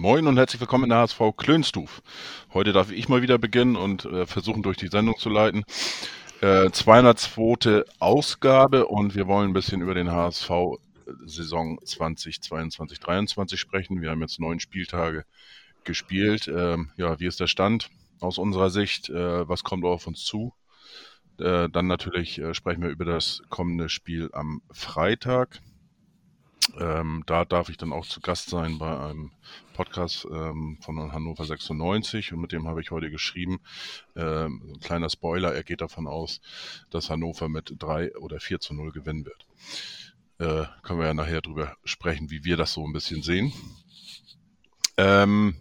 Moin und herzlich willkommen in der HSV Klönstuf. Heute darf ich mal wieder beginnen und äh, versuchen durch die Sendung zu leiten. Äh, 202. Ausgabe und wir wollen ein bisschen über den HSV Saison 2022 2023 sprechen. Wir haben jetzt neun Spieltage gespielt. Ähm, ja, wie ist der Stand aus unserer Sicht? Äh, was kommt auf uns zu? Äh, dann natürlich äh, sprechen wir über das kommende Spiel am Freitag. Ähm, da darf ich dann auch zu Gast sein bei einem Podcast ähm, von Hannover 96 und mit dem habe ich heute geschrieben. Ähm, ein kleiner Spoiler, er geht davon aus, dass Hannover mit 3 oder 4 zu 0 gewinnen wird. Äh, können wir ja nachher drüber sprechen, wie wir das so ein bisschen sehen. Ähm,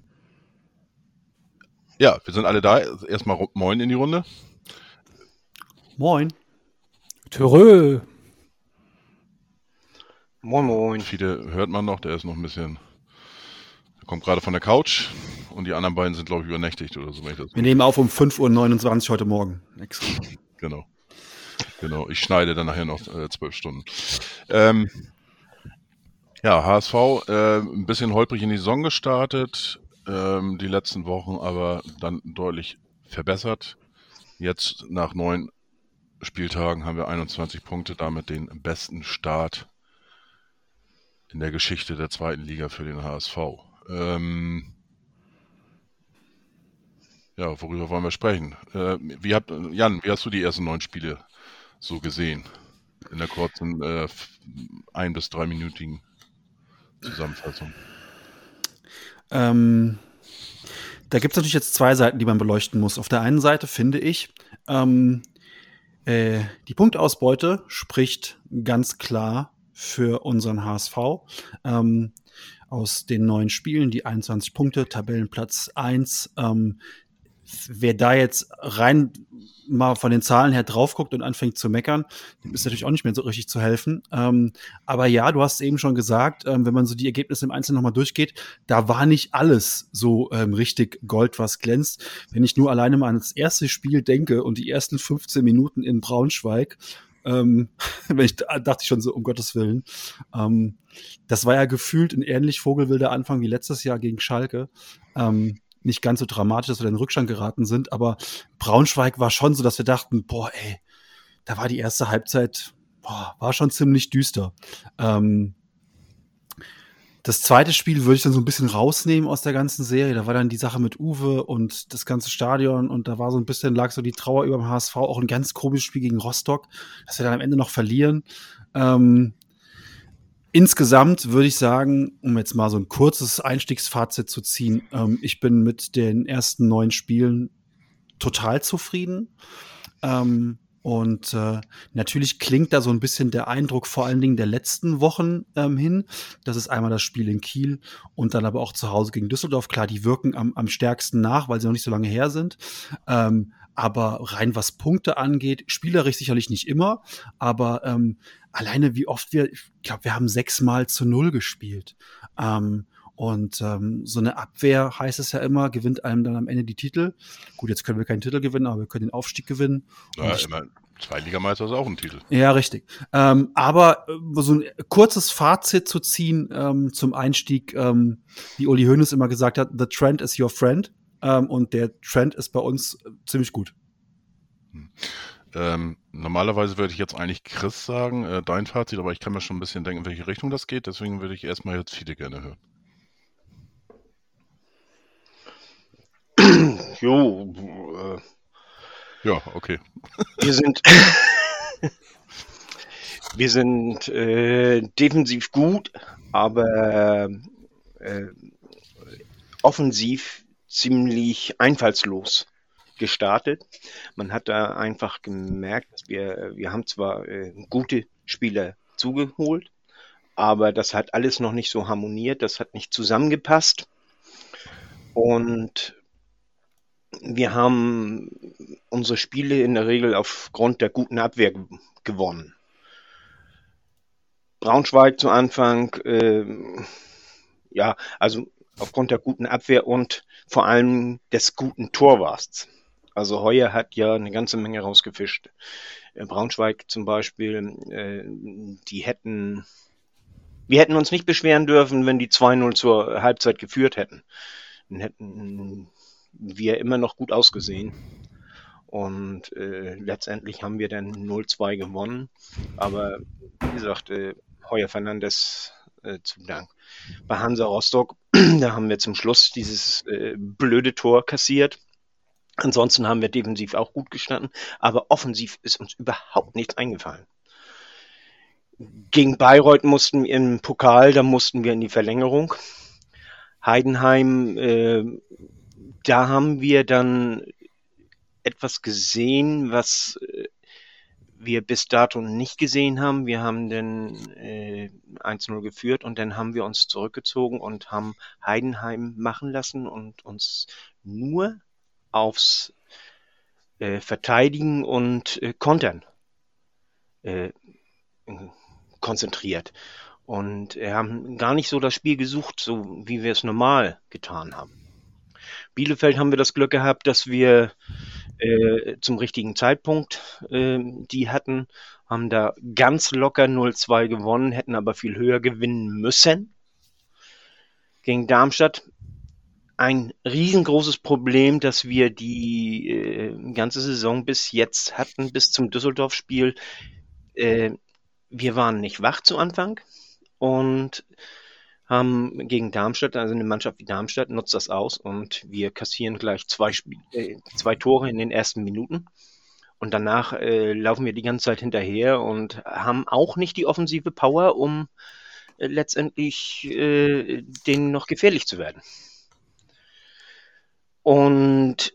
ja, wir sind alle da. Erstmal Moin in die Runde. Moin. Törö. Moin Moin. Viele hört man noch, der ist noch ein bisschen, der kommt gerade von der Couch und die anderen beiden sind, glaube ich, übernächtigt oder so. Wenn ich das Wir nehmen auf um 5.29 Uhr heute Morgen. Extra. Genau. Genau. Ich schneide dann nachher noch äh, zwölf Stunden. Ähm, ja, HSV äh, ein bisschen holprig in die Saison gestartet, ähm, die letzten Wochen, aber dann deutlich verbessert. Jetzt nach neun Spieltagen haben wir 21 Punkte, damit den besten Start in der Geschichte der zweiten Liga für den HSV. Ähm, ja, worüber wollen wir sprechen? Äh, wie habt, Jan, wie hast du die ersten neun Spiele so gesehen? In der kurzen äh, ein- bis dreiminütigen Zusammenfassung. Ähm, da gibt es natürlich jetzt zwei Seiten, die man beleuchten muss. Auf der einen Seite finde ich, ähm, äh, die Punktausbeute spricht ganz klar für unseren HSV. Ähm, aus den neun Spielen, die 21 Punkte, Tabellenplatz 1. Ähm, wer da jetzt rein mal von den Zahlen her drauf guckt und anfängt zu meckern, dem ist natürlich auch nicht mehr so richtig zu helfen. Ähm, aber ja, du hast eben schon gesagt, ähm, wenn man so die Ergebnisse im Einzelnen nochmal durchgeht, da war nicht alles so ähm, richtig Gold, was glänzt. Wenn ich nur alleine mal an das erste Spiel denke und die ersten 15 Minuten in Braunschweig, ähm, ich, dachte ich schon so, um Gottes Willen. Ähm, das war ja gefühlt ein ähnlich vogelwilder Anfang wie letztes Jahr gegen Schalke. Ähm, nicht ganz so dramatisch, dass wir in den Rückstand geraten sind, aber Braunschweig war schon so, dass wir dachten, boah, ey, da war die erste Halbzeit, boah, war schon ziemlich düster. Ähm, das zweite Spiel würde ich dann so ein bisschen rausnehmen aus der ganzen Serie. Da war dann die Sache mit Uwe und das ganze Stadion und da war so ein bisschen, lag so die Trauer über dem HSV, auch ein ganz komisches Spiel gegen Rostock, dass wir dann am Ende noch verlieren. Ähm, insgesamt würde ich sagen, um jetzt mal so ein kurzes Einstiegsfazit zu ziehen, ähm, ich bin mit den ersten neun Spielen total zufrieden. Ähm, und äh, natürlich klingt da so ein bisschen der Eindruck vor allen Dingen der letzten Wochen ähm, hin. Das ist einmal das Spiel in Kiel und dann aber auch zu Hause gegen Düsseldorf. Klar, die wirken am, am stärksten nach, weil sie noch nicht so lange her sind. Ähm, aber rein was Punkte angeht, spielerisch sicherlich nicht immer, aber ähm, alleine wie oft wir, ich glaube, wir haben sechsmal zu null gespielt. Ähm, und ähm, so eine Abwehr heißt es ja immer, gewinnt einem dann am Ende die Titel. Gut, jetzt können wir keinen Titel gewinnen, aber wir können den Aufstieg gewinnen. Ja, immer, Zweitligameister ist auch ein Titel. Ja, richtig. Ähm, aber so ein kurzes Fazit zu ziehen ähm, zum Einstieg, ähm, wie Uli Hoeneß immer gesagt hat, the trend is your friend. Ähm, und der Trend ist bei uns ziemlich gut. Hm. Ähm, normalerweise würde ich jetzt eigentlich Chris sagen, äh, dein Fazit, aber ich kann mir schon ein bisschen denken, in welche Richtung das geht. Deswegen würde ich erstmal jetzt viele gerne hören. Jo, äh, ja, okay. wir sind, wir sind äh, defensiv gut, aber äh, offensiv ziemlich einfallslos gestartet. Man hat da einfach gemerkt, dass wir, wir haben zwar äh, gute Spieler zugeholt, aber das hat alles noch nicht so harmoniert, das hat nicht zusammengepasst. Und wir haben unsere Spiele in der Regel aufgrund der guten Abwehr gewonnen. Braunschweig zu Anfang, äh, ja, also aufgrund der guten Abwehr und vor allem des guten Torwarts. Also Heuer hat ja eine ganze Menge rausgefischt. Äh, Braunschweig zum Beispiel, äh, die hätten, wir hätten uns nicht beschweren dürfen, wenn die 2-0 zur Halbzeit geführt hätten. Dann hätten wir immer noch gut ausgesehen. Und äh, letztendlich haben wir dann 0-2 gewonnen. Aber wie gesagt, äh, Heuer Fernandes äh, zu Dank. Bei Hansa Rostock, da haben wir zum Schluss dieses äh, blöde Tor kassiert. Ansonsten haben wir defensiv auch gut gestanden, aber offensiv ist uns überhaupt nichts eingefallen. Gegen Bayreuth mussten wir im Pokal, da mussten wir in die Verlängerung. Heidenheim, äh, da haben wir dann etwas gesehen, was äh, wir bis dato nicht gesehen haben. Wir haben dann äh, 1-0 geführt und dann haben wir uns zurückgezogen und haben Heidenheim machen lassen und uns nur aufs äh, Verteidigen und äh, Kontern äh, konzentriert. Und wir haben gar nicht so das Spiel gesucht, so wie wir es normal getan haben. Bielefeld haben wir das Glück gehabt, dass wir äh, zum richtigen Zeitpunkt äh, die hatten, haben da ganz locker 0-2 gewonnen, hätten aber viel höher gewinnen müssen. Gegen Darmstadt ein riesengroßes Problem, dass wir die äh, ganze Saison bis jetzt hatten, bis zum Düsseldorf-Spiel. Äh, wir waren nicht wach zu Anfang und haben gegen Darmstadt, also eine Mannschaft wie Darmstadt, nutzt das aus und wir kassieren gleich zwei, äh, zwei Tore in den ersten Minuten. Und danach äh, laufen wir die ganze Zeit hinterher und haben auch nicht die offensive Power, um äh, letztendlich äh, denen noch gefährlich zu werden. Und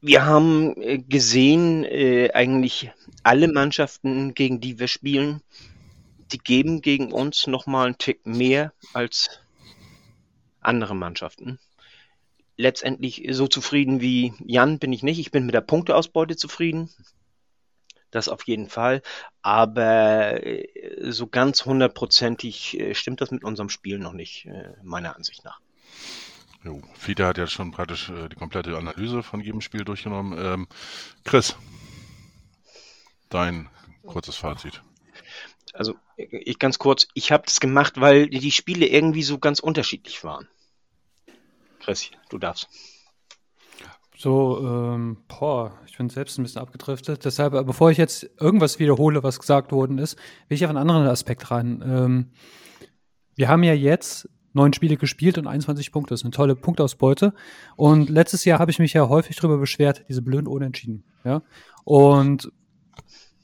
wir haben äh, gesehen, äh, eigentlich alle Mannschaften, gegen die wir spielen, die geben gegen uns nochmal einen Tick mehr als andere Mannschaften. Letztendlich so zufrieden wie Jan bin ich nicht. Ich bin mit der Punkteausbeute zufrieden. Das auf jeden Fall. Aber äh, so ganz hundertprozentig stimmt das mit unserem Spiel noch nicht, meiner Ansicht nach. Jo, Fiete hat ja schon praktisch äh, die komplette Analyse von jedem Spiel durchgenommen. Ähm, Chris, dein kurzes Fazit. Also ich ganz kurz, ich habe das gemacht, weil die Spiele irgendwie so ganz unterschiedlich waren. Chris, du darfst. So, ähm, boah, ich bin selbst ein bisschen abgedriftet. Deshalb, äh, bevor ich jetzt irgendwas wiederhole, was gesagt worden ist, will ich auf einen anderen Aspekt rein. Ähm, wir haben ja jetzt neun Spiele gespielt und 21 Punkte. Das ist eine tolle Punktausbeute. Und letztes Jahr habe ich mich ja häufig darüber beschwert, diese blöden Unentschieden. Ja? Und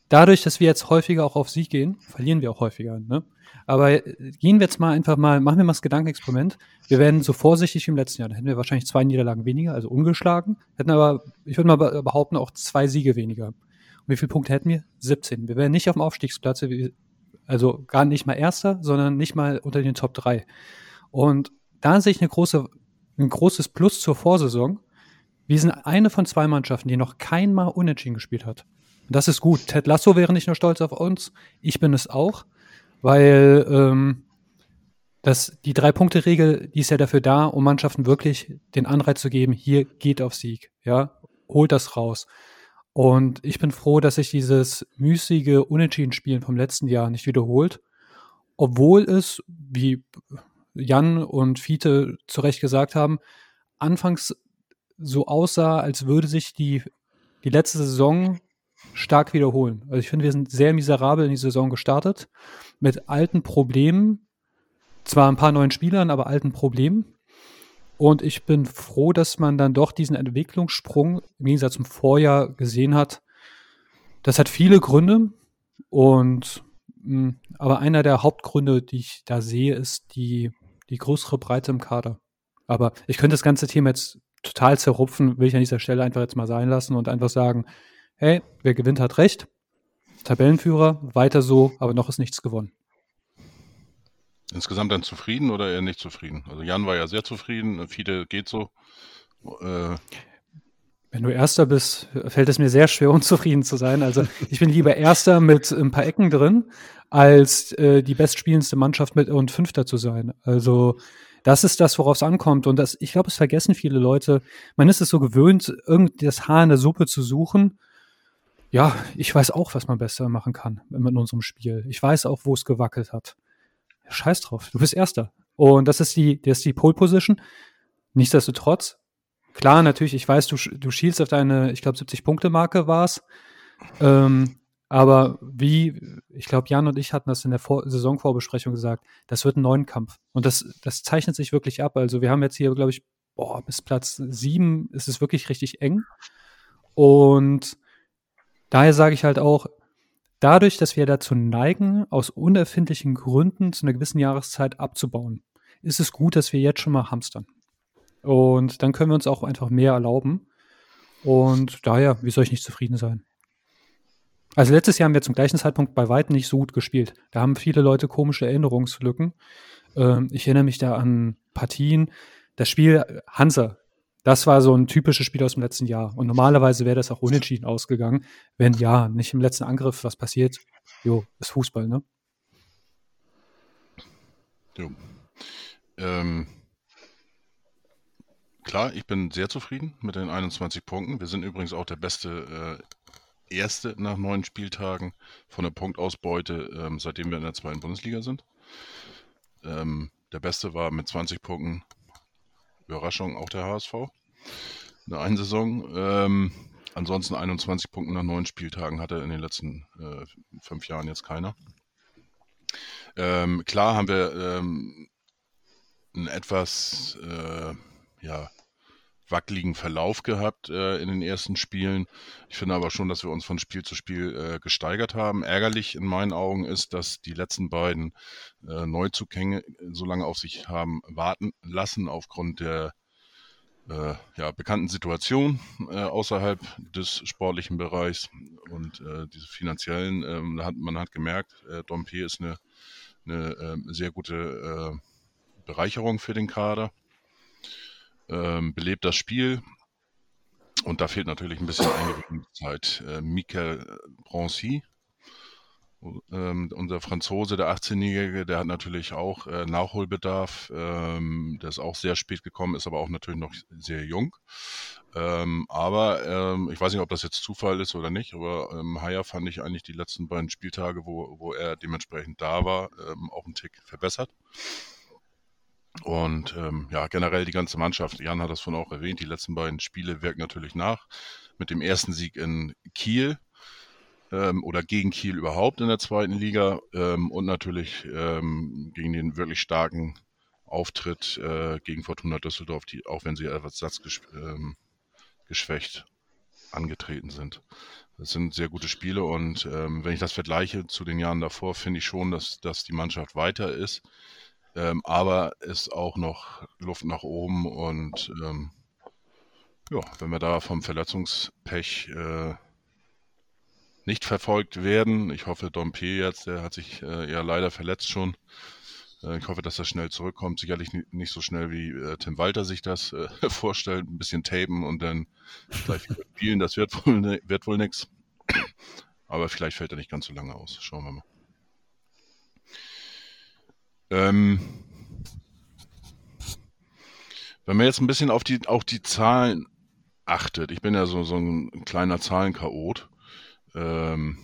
dadurch, dass wir jetzt häufiger auch auf Sieg gehen, verlieren wir auch häufiger. Ne? Aber gehen wir jetzt mal einfach mal, machen wir mal das Gedankenexperiment. Wir werden so vorsichtig wie im letzten Jahr. Da hätten wir wahrscheinlich zwei Niederlagen weniger, also ungeschlagen. Hätten aber, ich würde mal behaupten, auch zwei Siege weniger. Und wie viele Punkte hätten wir? 17. Wir wären nicht auf dem Aufstiegsplatz, also gar nicht mal Erster, sondern nicht mal unter den Top 3. Und da sehe ich eine große, ein großes Plus zur Vorsaison. Wir sind eine von zwei Mannschaften, die noch kein Mal unentschieden gespielt hat. Das ist gut. Ted Lasso wäre nicht nur stolz auf uns, ich bin es auch, weil ähm, das, die Drei-Punkte-Regel, die ist ja dafür da, um Mannschaften wirklich den Anreiz zu geben, hier geht auf Sieg, ja, holt das raus. Und ich bin froh, dass sich dieses müßige Unentschieden-Spielen vom letzten Jahr nicht wiederholt, obwohl es, wie Jan und Fiete zu Recht gesagt haben, anfangs so aussah, als würde sich die, die letzte Saison stark wiederholen. Also ich finde, wir sind sehr miserabel in die Saison gestartet, mit alten Problemen, zwar ein paar neuen Spielern, aber alten Problemen. Und ich bin froh, dass man dann doch diesen Entwicklungssprung im Gegensatz zum Vorjahr gesehen hat. Das hat viele Gründe und mh, aber einer der Hauptgründe, die ich da sehe, ist die die größere Breite im Kader. Aber ich könnte das ganze Thema jetzt total zerrupfen, will ich an dieser Stelle einfach jetzt mal sein lassen und einfach sagen, hey, wer gewinnt, hat recht. Tabellenführer, weiter so, aber noch ist nichts gewonnen. Insgesamt dann zufrieden oder eher nicht zufrieden? Also Jan war ja sehr zufrieden, Fide geht so. Äh, Wenn du Erster bist, fällt es mir sehr schwer, unzufrieden zu sein. Also ich bin lieber Erster mit ein paar Ecken drin, als äh, die bestspielendste Mannschaft mit und Fünfter zu sein. Also das ist das, worauf es ankommt. Und das, ich glaube, es vergessen viele Leute. Man ist es so gewöhnt, irgendwie das Haar in der Suppe zu suchen. Ja, ich weiß auch, was man besser machen kann mit unserem Spiel. Ich weiß auch, wo es gewackelt hat. Scheiß drauf, du bist Erster. Und das ist die, das ist die Pole Position. Nichtsdestotrotz, klar, natürlich, ich weiß, du, du schielst auf deine, ich glaube, 70-Punkte-Marke war's. Ähm, aber wie, ich glaube, Jan und ich hatten das in der Vor Saisonvorbesprechung gesagt, das wird ein neuen Kampf. Und das, das zeichnet sich wirklich ab. Also wir haben jetzt hier, glaube ich, boah, bis Platz sieben ist es wirklich richtig eng. Und daher sage ich halt auch, dadurch, dass wir dazu neigen, aus unerfindlichen Gründen zu einer gewissen Jahreszeit abzubauen, ist es gut, dass wir jetzt schon mal hamstern. Und dann können wir uns auch einfach mehr erlauben. Und daher, wie soll ich nicht zufrieden sein? Also letztes Jahr haben wir zum gleichen Zeitpunkt bei weitem nicht so gut gespielt. Da haben viele Leute komische Erinnerungslücken. Ähm, ich erinnere mich da an Partien. Das Spiel Hansa, das war so ein typisches Spiel aus dem letzten Jahr. Und normalerweise wäre das auch unentschieden ausgegangen, wenn ja, nicht im letzten Angriff was passiert. Jo, ist Fußball, ne? jo. Ähm, klar, ich bin sehr zufrieden mit den 21 Punkten. Wir sind übrigens auch der beste äh, Erste nach neun Spieltagen von der Punktausbeute, ähm, seitdem wir in der zweiten Bundesliga sind. Ähm, der Beste war mit 20 Punkten, Überraschung, auch der HSV. In der einen Saison. Ähm, ansonsten 21 Punkte nach neun Spieltagen hatte in den letzten äh, fünf Jahren jetzt keiner. Ähm, klar haben wir ähm, einen etwas äh, ja, wackeligen Verlauf gehabt äh, in den ersten Spielen. Ich finde aber schon, dass wir uns von Spiel zu Spiel äh, gesteigert haben. Ärgerlich in meinen Augen ist, dass die letzten beiden äh, Neuzugänge so lange auf sich haben warten lassen aufgrund der äh, ja, bekannten Situation äh, außerhalb des sportlichen Bereichs und äh, diese finanziellen. ähm, hat, man hat gemerkt, äh, Dompe ist eine, eine ähm, sehr gute äh, Bereicherung für den Kader, ähm, belebt das Spiel. Und da fehlt natürlich ein bisschen Eingewöhnungszeit. Äh, Michael Broncy, ähm, unser Franzose, der 18-Jährige, der hat natürlich auch äh, Nachholbedarf. Ähm, der ist auch sehr spät gekommen, ist aber auch natürlich noch sehr jung. Ähm, aber ähm, ich weiß nicht, ob das jetzt Zufall ist oder nicht, aber ähm, Haya fand ich eigentlich die letzten beiden Spieltage, wo, wo er dementsprechend da war, ähm, auch einen Tick verbessert. Und ähm, ja, generell die ganze Mannschaft, Jan hat das von auch erwähnt, die letzten beiden Spiele wirken natürlich nach. Mit dem ersten Sieg in Kiel ähm, oder gegen Kiel überhaupt in der zweiten Liga ähm, und natürlich ähm, gegen den wirklich starken Auftritt äh, gegen Fortuna Düsseldorf, die, auch wenn sie etwas ähm, angetreten sind. Das sind sehr gute Spiele und ähm, wenn ich das vergleiche zu den Jahren davor, finde ich schon, dass, dass die Mannschaft weiter ist. Ähm, aber ist auch noch Luft nach oben und ähm, ja, wenn wir da vom Verletzungspech äh, nicht verfolgt werden, ich hoffe, Dompe jetzt, der hat sich äh, ja leider verletzt schon. Äh, ich hoffe, dass er schnell zurückkommt. Sicherlich nicht so schnell wie äh, Tim Walter sich das äh, vorstellt. Ein bisschen tapen und dann wieder spielen, das wird wohl, wird wohl nichts. Aber vielleicht fällt er nicht ganz so lange aus. Schauen wir mal. Ähm, wenn man jetzt ein bisschen auf die, auch die Zahlen achtet, ich bin ja so, so ein kleiner Zahlenchaot, ähm,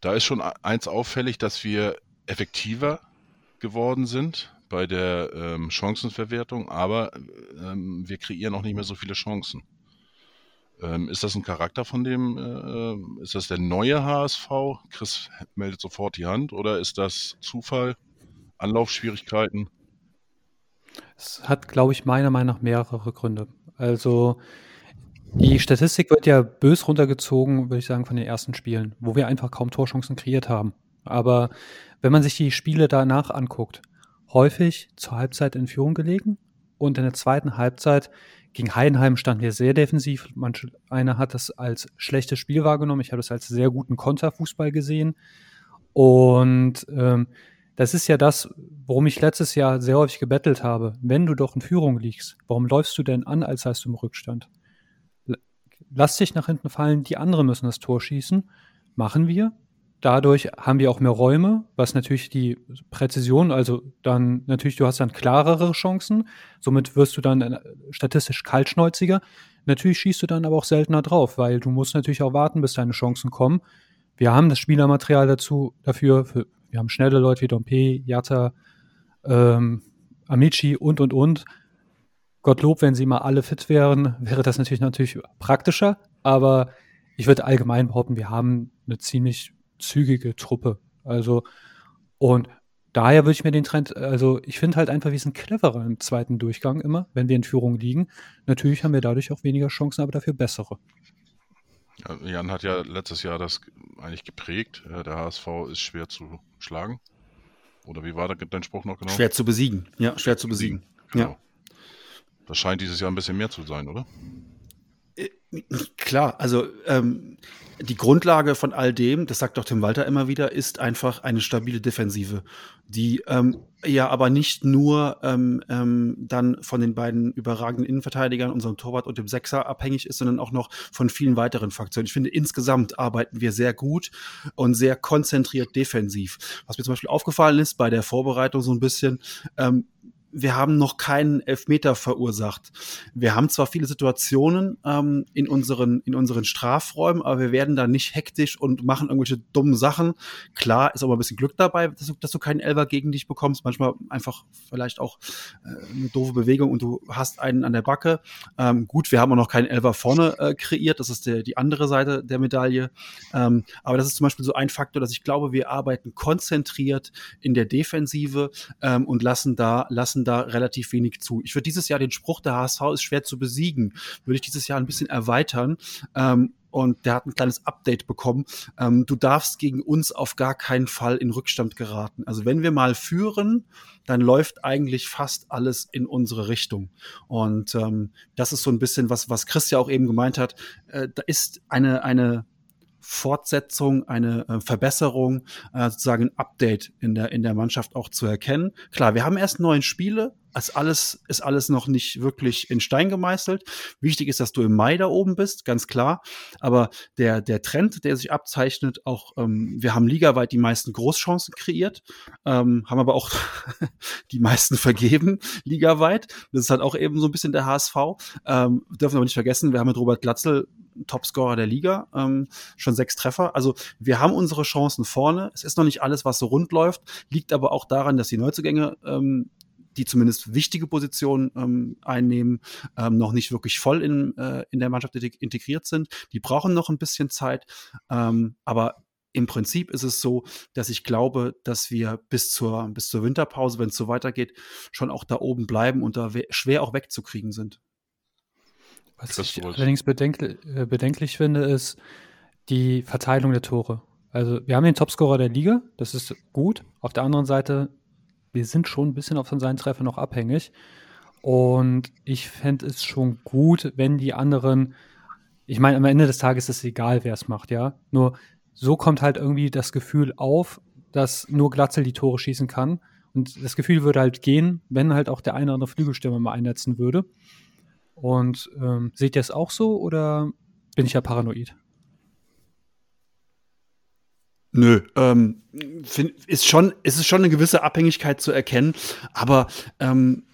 da ist schon eins auffällig, dass wir effektiver geworden sind bei der ähm, Chancenverwertung, aber ähm, wir kreieren auch nicht mehr so viele Chancen. Ähm, ist das ein Charakter von dem, äh, ist das der neue HSV? Chris meldet sofort die Hand oder ist das Zufall? Anlaufschwierigkeiten? Es hat, glaube ich, meiner Meinung nach mehrere Gründe. Also die Statistik wird ja bös runtergezogen, würde ich sagen, von den ersten Spielen, wo wir einfach kaum Torchancen kreiert haben. Aber wenn man sich die Spiele danach anguckt, häufig zur Halbzeit in Führung gelegen und in der zweiten Halbzeit gegen Heidenheim standen wir sehr defensiv. Manche, einer hat das als schlechtes Spiel wahrgenommen. Ich habe das als sehr guten Konterfußball gesehen. Und ähm, das ist ja das, worum ich letztes Jahr sehr häufig gebettelt habe. Wenn du doch in Führung liegst, warum läufst du denn an, als seist du im Rückstand? Lass dich nach hinten fallen, die anderen müssen das Tor schießen. Machen wir. Dadurch haben wir auch mehr Räume, was natürlich die Präzision, also dann natürlich, du hast dann klarere Chancen. Somit wirst du dann äh, statistisch kaltschnäuziger. Natürlich schießt du dann aber auch seltener drauf, weil du musst natürlich auch warten, bis deine Chancen kommen. Wir haben das Spielermaterial dazu, dafür. Für, wir haben schnelle Leute wie Dompe, Jatta, ähm, Amici und, und, und. Gottlob, wenn sie mal alle fit wären, wäre das natürlich, natürlich praktischer. Aber ich würde allgemein behaupten, wir haben eine ziemlich zügige Truppe. Also, und daher würde ich mir den Trend, also ich finde halt einfach, wir sind cleverer im zweiten Durchgang immer, wenn wir in Führung liegen. Natürlich haben wir dadurch auch weniger Chancen, aber dafür bessere. Jan hat ja letztes Jahr das eigentlich geprägt. Der HSV ist schwer zu schlagen. Oder wie war dein Spruch noch genau? Schwer zu besiegen. Ja, schwer zu besiegen. Genau. Ja. Das scheint dieses Jahr ein bisschen mehr zu sein, oder? Klar, also ähm, die Grundlage von all dem, das sagt doch Tim Walter immer wieder, ist einfach eine stabile Defensive, die ähm, ja aber nicht nur ähm, ähm, dann von den beiden überragenden Innenverteidigern, unserem Torwart und dem Sechser abhängig ist, sondern auch noch von vielen weiteren Faktoren. Ich finde, insgesamt arbeiten wir sehr gut und sehr konzentriert defensiv. Was mir zum Beispiel aufgefallen ist bei der Vorbereitung so ein bisschen, ähm, wir haben noch keinen Elfmeter verursacht. Wir haben zwar viele Situationen ähm, in, unseren, in unseren Strafräumen, aber wir werden da nicht hektisch und machen irgendwelche dummen Sachen. Klar ist aber ein bisschen Glück dabei, dass du, dass du keinen Elfer gegen dich bekommst. Manchmal einfach vielleicht auch äh, eine doofe Bewegung und du hast einen an der Backe. Ähm, gut, wir haben auch noch keinen Elfer vorne äh, kreiert. Das ist der, die andere Seite der Medaille. Ähm, aber das ist zum Beispiel so ein Faktor, dass ich glaube, wir arbeiten konzentriert in der Defensive ähm, und lassen da, lassen lassen da relativ wenig zu. Ich würde dieses Jahr den Spruch, der HSV ist schwer zu besiegen, würde ich dieses Jahr ein bisschen erweitern. Ähm, und der hat ein kleines Update bekommen. Ähm, du darfst gegen uns auf gar keinen Fall in Rückstand geraten. Also wenn wir mal führen, dann läuft eigentlich fast alles in unsere Richtung. Und ähm, das ist so ein bisschen was, was Chris ja auch eben gemeint hat. Äh, da ist eine, eine Fortsetzung, eine äh, Verbesserung, äh, sozusagen ein Update in der, in der Mannschaft auch zu erkennen. Klar, wir haben erst neun Spiele, ist alles, ist alles noch nicht wirklich in Stein gemeißelt. Wichtig ist, dass du im Mai da oben bist, ganz klar. Aber der, der Trend, der sich abzeichnet, auch, ähm, wir haben ligaweit die meisten Großchancen kreiert, ähm, haben aber auch die meisten vergeben, ligaweit. Das ist halt auch eben so ein bisschen der HSV. Ähm, dürfen aber nicht vergessen, wir haben mit Robert Glatzel Topscorer der Liga, ähm, schon sechs Treffer. Also wir haben unsere Chancen vorne. Es ist noch nicht alles, was so rund läuft, liegt aber auch daran, dass die Neuzugänge ähm, die zumindest wichtige Positionen ähm, einnehmen, ähm, noch nicht wirklich voll in, äh, in der Mannschaft integriert sind. Die brauchen noch ein bisschen Zeit, ähm, aber im Prinzip ist es so, dass ich glaube, dass wir bis zur, bis zur Winterpause, wenn es so weitergeht, schon auch da oben bleiben und da schwer auch wegzukriegen sind. Was ich allerdings bedenklich, äh, bedenklich finde, ist die Verteilung der Tore. Also wir haben den Topscorer der Liga, das ist gut. Auf der anderen Seite, wir sind schon ein bisschen auf seinen Treffer noch abhängig. Und ich fände es schon gut, wenn die anderen, ich meine, am Ende des Tages ist es egal, wer es macht, ja. Nur so kommt halt irgendwie das Gefühl auf, dass nur Glatzel die Tore schießen kann. Und das Gefühl würde halt gehen, wenn halt auch der eine oder andere Flügelstürmer mal einsetzen würde. Und ähm, seht ihr es auch so oder bin ich ja paranoid? Nö, ähm, find, ist schon, ist es schon eine gewisse Abhängigkeit zu erkennen, aber ähm,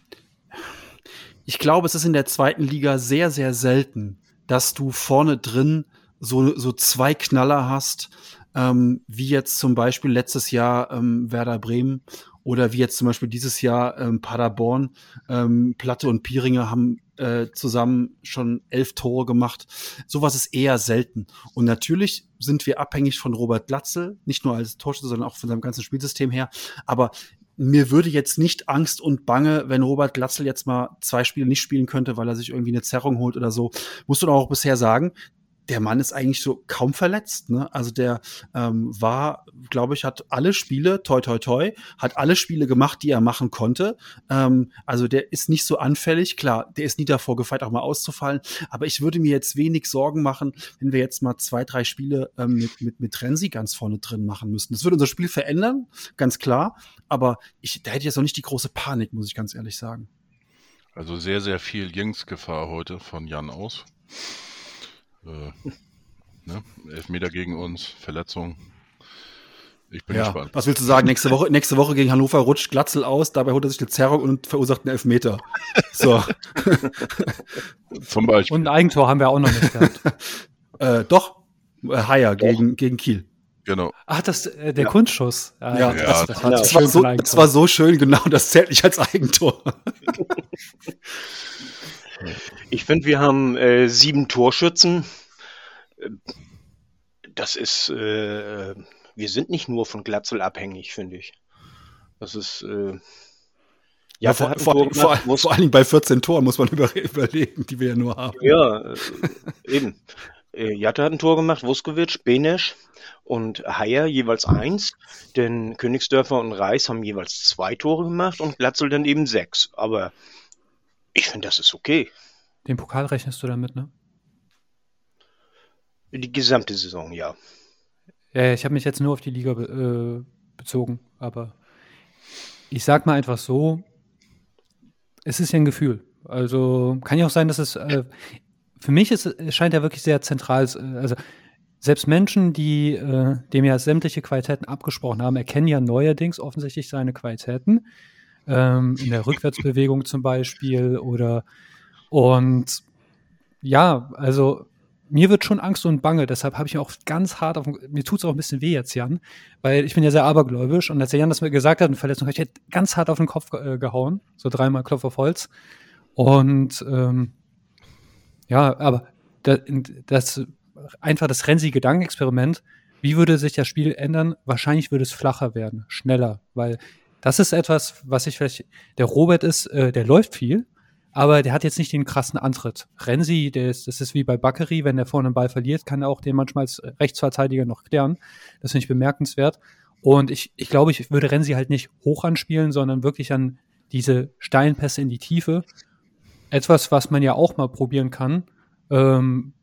ich glaube, es ist in der zweiten Liga sehr, sehr selten, dass du vorne drin so, so zwei Knaller hast, ähm, wie jetzt zum Beispiel letztes Jahr ähm, Werder Bremen oder wie jetzt zum Beispiel dieses Jahr ähm, Paderborn. Ähm, Platte und Pieringer haben äh, zusammen schon elf Tore gemacht. Sowas ist eher selten. Und natürlich sind wir abhängig von Robert Glatzel, nicht nur als Torschütze, sondern auch von seinem ganzen Spielsystem her. Aber mir würde jetzt nicht Angst und Bange, wenn Robert Glatzel jetzt mal zwei Spiele nicht spielen könnte, weil er sich irgendwie eine Zerrung holt oder so. Musst du doch auch bisher sagen, der Mann ist eigentlich so kaum verletzt. Ne? Also der ähm, war, glaube ich, hat alle Spiele, toi toi toi, hat alle Spiele gemacht, die er machen konnte. Ähm, also der ist nicht so anfällig. Klar, der ist nie davor gefeit, auch mal auszufallen. Aber ich würde mir jetzt wenig Sorgen machen, wenn wir jetzt mal zwei, drei Spiele ähm, mit, mit, mit Renzi ganz vorne drin machen müssten. Das würde unser Spiel verändern, ganz klar. Aber ich, da hätte ich jetzt noch nicht die große Panik, muss ich ganz ehrlich sagen. Also sehr, sehr viel Jungsgefahr heute von Jan aus. Äh, ne? Elfmeter gegen uns, Verletzung. Ich bin Ja, gespannt. was willst du sagen? Nächste Woche, nächste Woche gegen Hannover rutscht Glatzel aus, dabei holt er sich eine Zerrung und verursacht einen Elfmeter. So, Zum Beispiel. Und ein Eigentor haben wir auch noch nicht gehabt. äh, doch, äh, Haier gegen, gegen Kiel. genau. Ach, das, äh, der Ja. Kunstschuss. Ja, Ja, das, das- war das war, schön so, das war Eigentor. so schön, genau, das zählt nicht als Eigentor. Ich finde, wir haben äh, sieben Torschützen. Das ist, äh, wir sind nicht nur von Glatzel abhängig, finde ich. Das ist, äh, Ja, Jatta vor, vor, vor, vor, allen Dingen bei 14 Toren muss man über, überlegen, die wir ja nur haben. Ja, äh, eben. Äh, Jatta hat ein Tor gemacht, Vuskovic, Benesch und Haier jeweils eins. Denn Königsdörfer und Reis haben jeweils zwei Tore gemacht und Glatzel dann eben sechs. Aber ich finde, das ist okay. Den Pokal rechnest du damit, ne? Die gesamte Saison, ja. Ja, ich habe mich jetzt nur auf die Liga äh, bezogen, aber ich sag mal einfach so, es ist ja ein Gefühl. Also kann ja auch sein, dass es äh, für mich ist, es scheint ja wirklich sehr zentral. äh, Also selbst Menschen, die äh, dem ja sämtliche Qualitäten abgesprochen haben, erkennen ja neuerdings offensichtlich seine Qualitäten. Ähm, in der Rückwärtsbewegung zum Beispiel oder und ja, also mir wird schon Angst und Bange, deshalb habe ich auch ganz hart auf, mir tut es auch ein bisschen weh jetzt, Jan, weil ich bin ja sehr abergläubisch und als der Jan das mir gesagt hat, eine Verletzung, habe ich ganz hart auf den Kopf äh, gehauen, so dreimal Klopf auf Holz und ähm, ja, aber da, das einfach das Renzi-Gedankenexperiment, wie würde sich das Spiel ändern? Wahrscheinlich würde es flacher werden, schneller, weil das ist etwas, was ich vielleicht, der Robert ist, äh, der läuft viel, aber der hat jetzt nicht den krassen Antritt. Renzi, der ist, das ist wie bei Bakary, wenn der vorne den Ball verliert, kann er auch den manchmal als Rechtsverteidiger noch klären. Das finde ich bemerkenswert. Und ich, ich glaube, ich würde Renzi halt nicht hoch anspielen, sondern wirklich an diese Steinpässe in die Tiefe. Etwas, was man ja auch mal probieren kann. Ähm,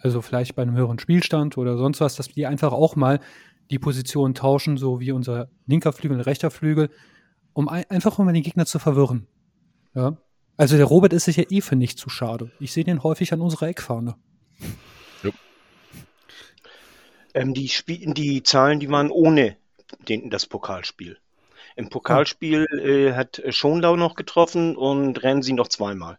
also vielleicht bei einem höheren Spielstand oder sonst was, dass die einfach auch mal die Position tauschen, so wie unser linker Flügel und rechter Flügel, um ein, einfach um den Gegner zu verwirren. Ja. Also der Robert ist sich ja eh für nicht zu schade. Ich sehe den häufig an unserer Eckfahne. Ähm, die, Spie die Zahlen, die waren ohne den, das Pokalspiel. Im Pokalspiel äh, hat Schonlau noch getroffen und Renzi noch zweimal.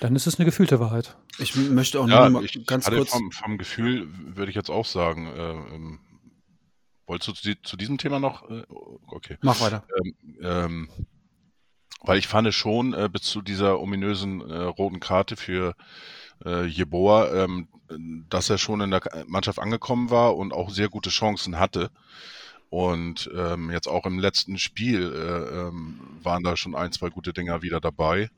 Dann ist es eine gefühlte Wahrheit. Ich möchte auch Ja, noch mal ich ganz kurz. vom, vom Gefühl, würde ich jetzt auch sagen, äh, ähm, wolltest du zu, zu diesem Thema noch? Äh, okay. Mach weiter. Ähm, weil ich fand schon äh, bis zu dieser ominösen äh, roten Karte für äh, Jeboa, ähm, dass er schon in der Mannschaft angekommen war und auch sehr gute Chancen hatte. Und ähm, jetzt auch im letzten Spiel äh, ähm, waren da schon ein, zwei gute Dinger wieder dabei.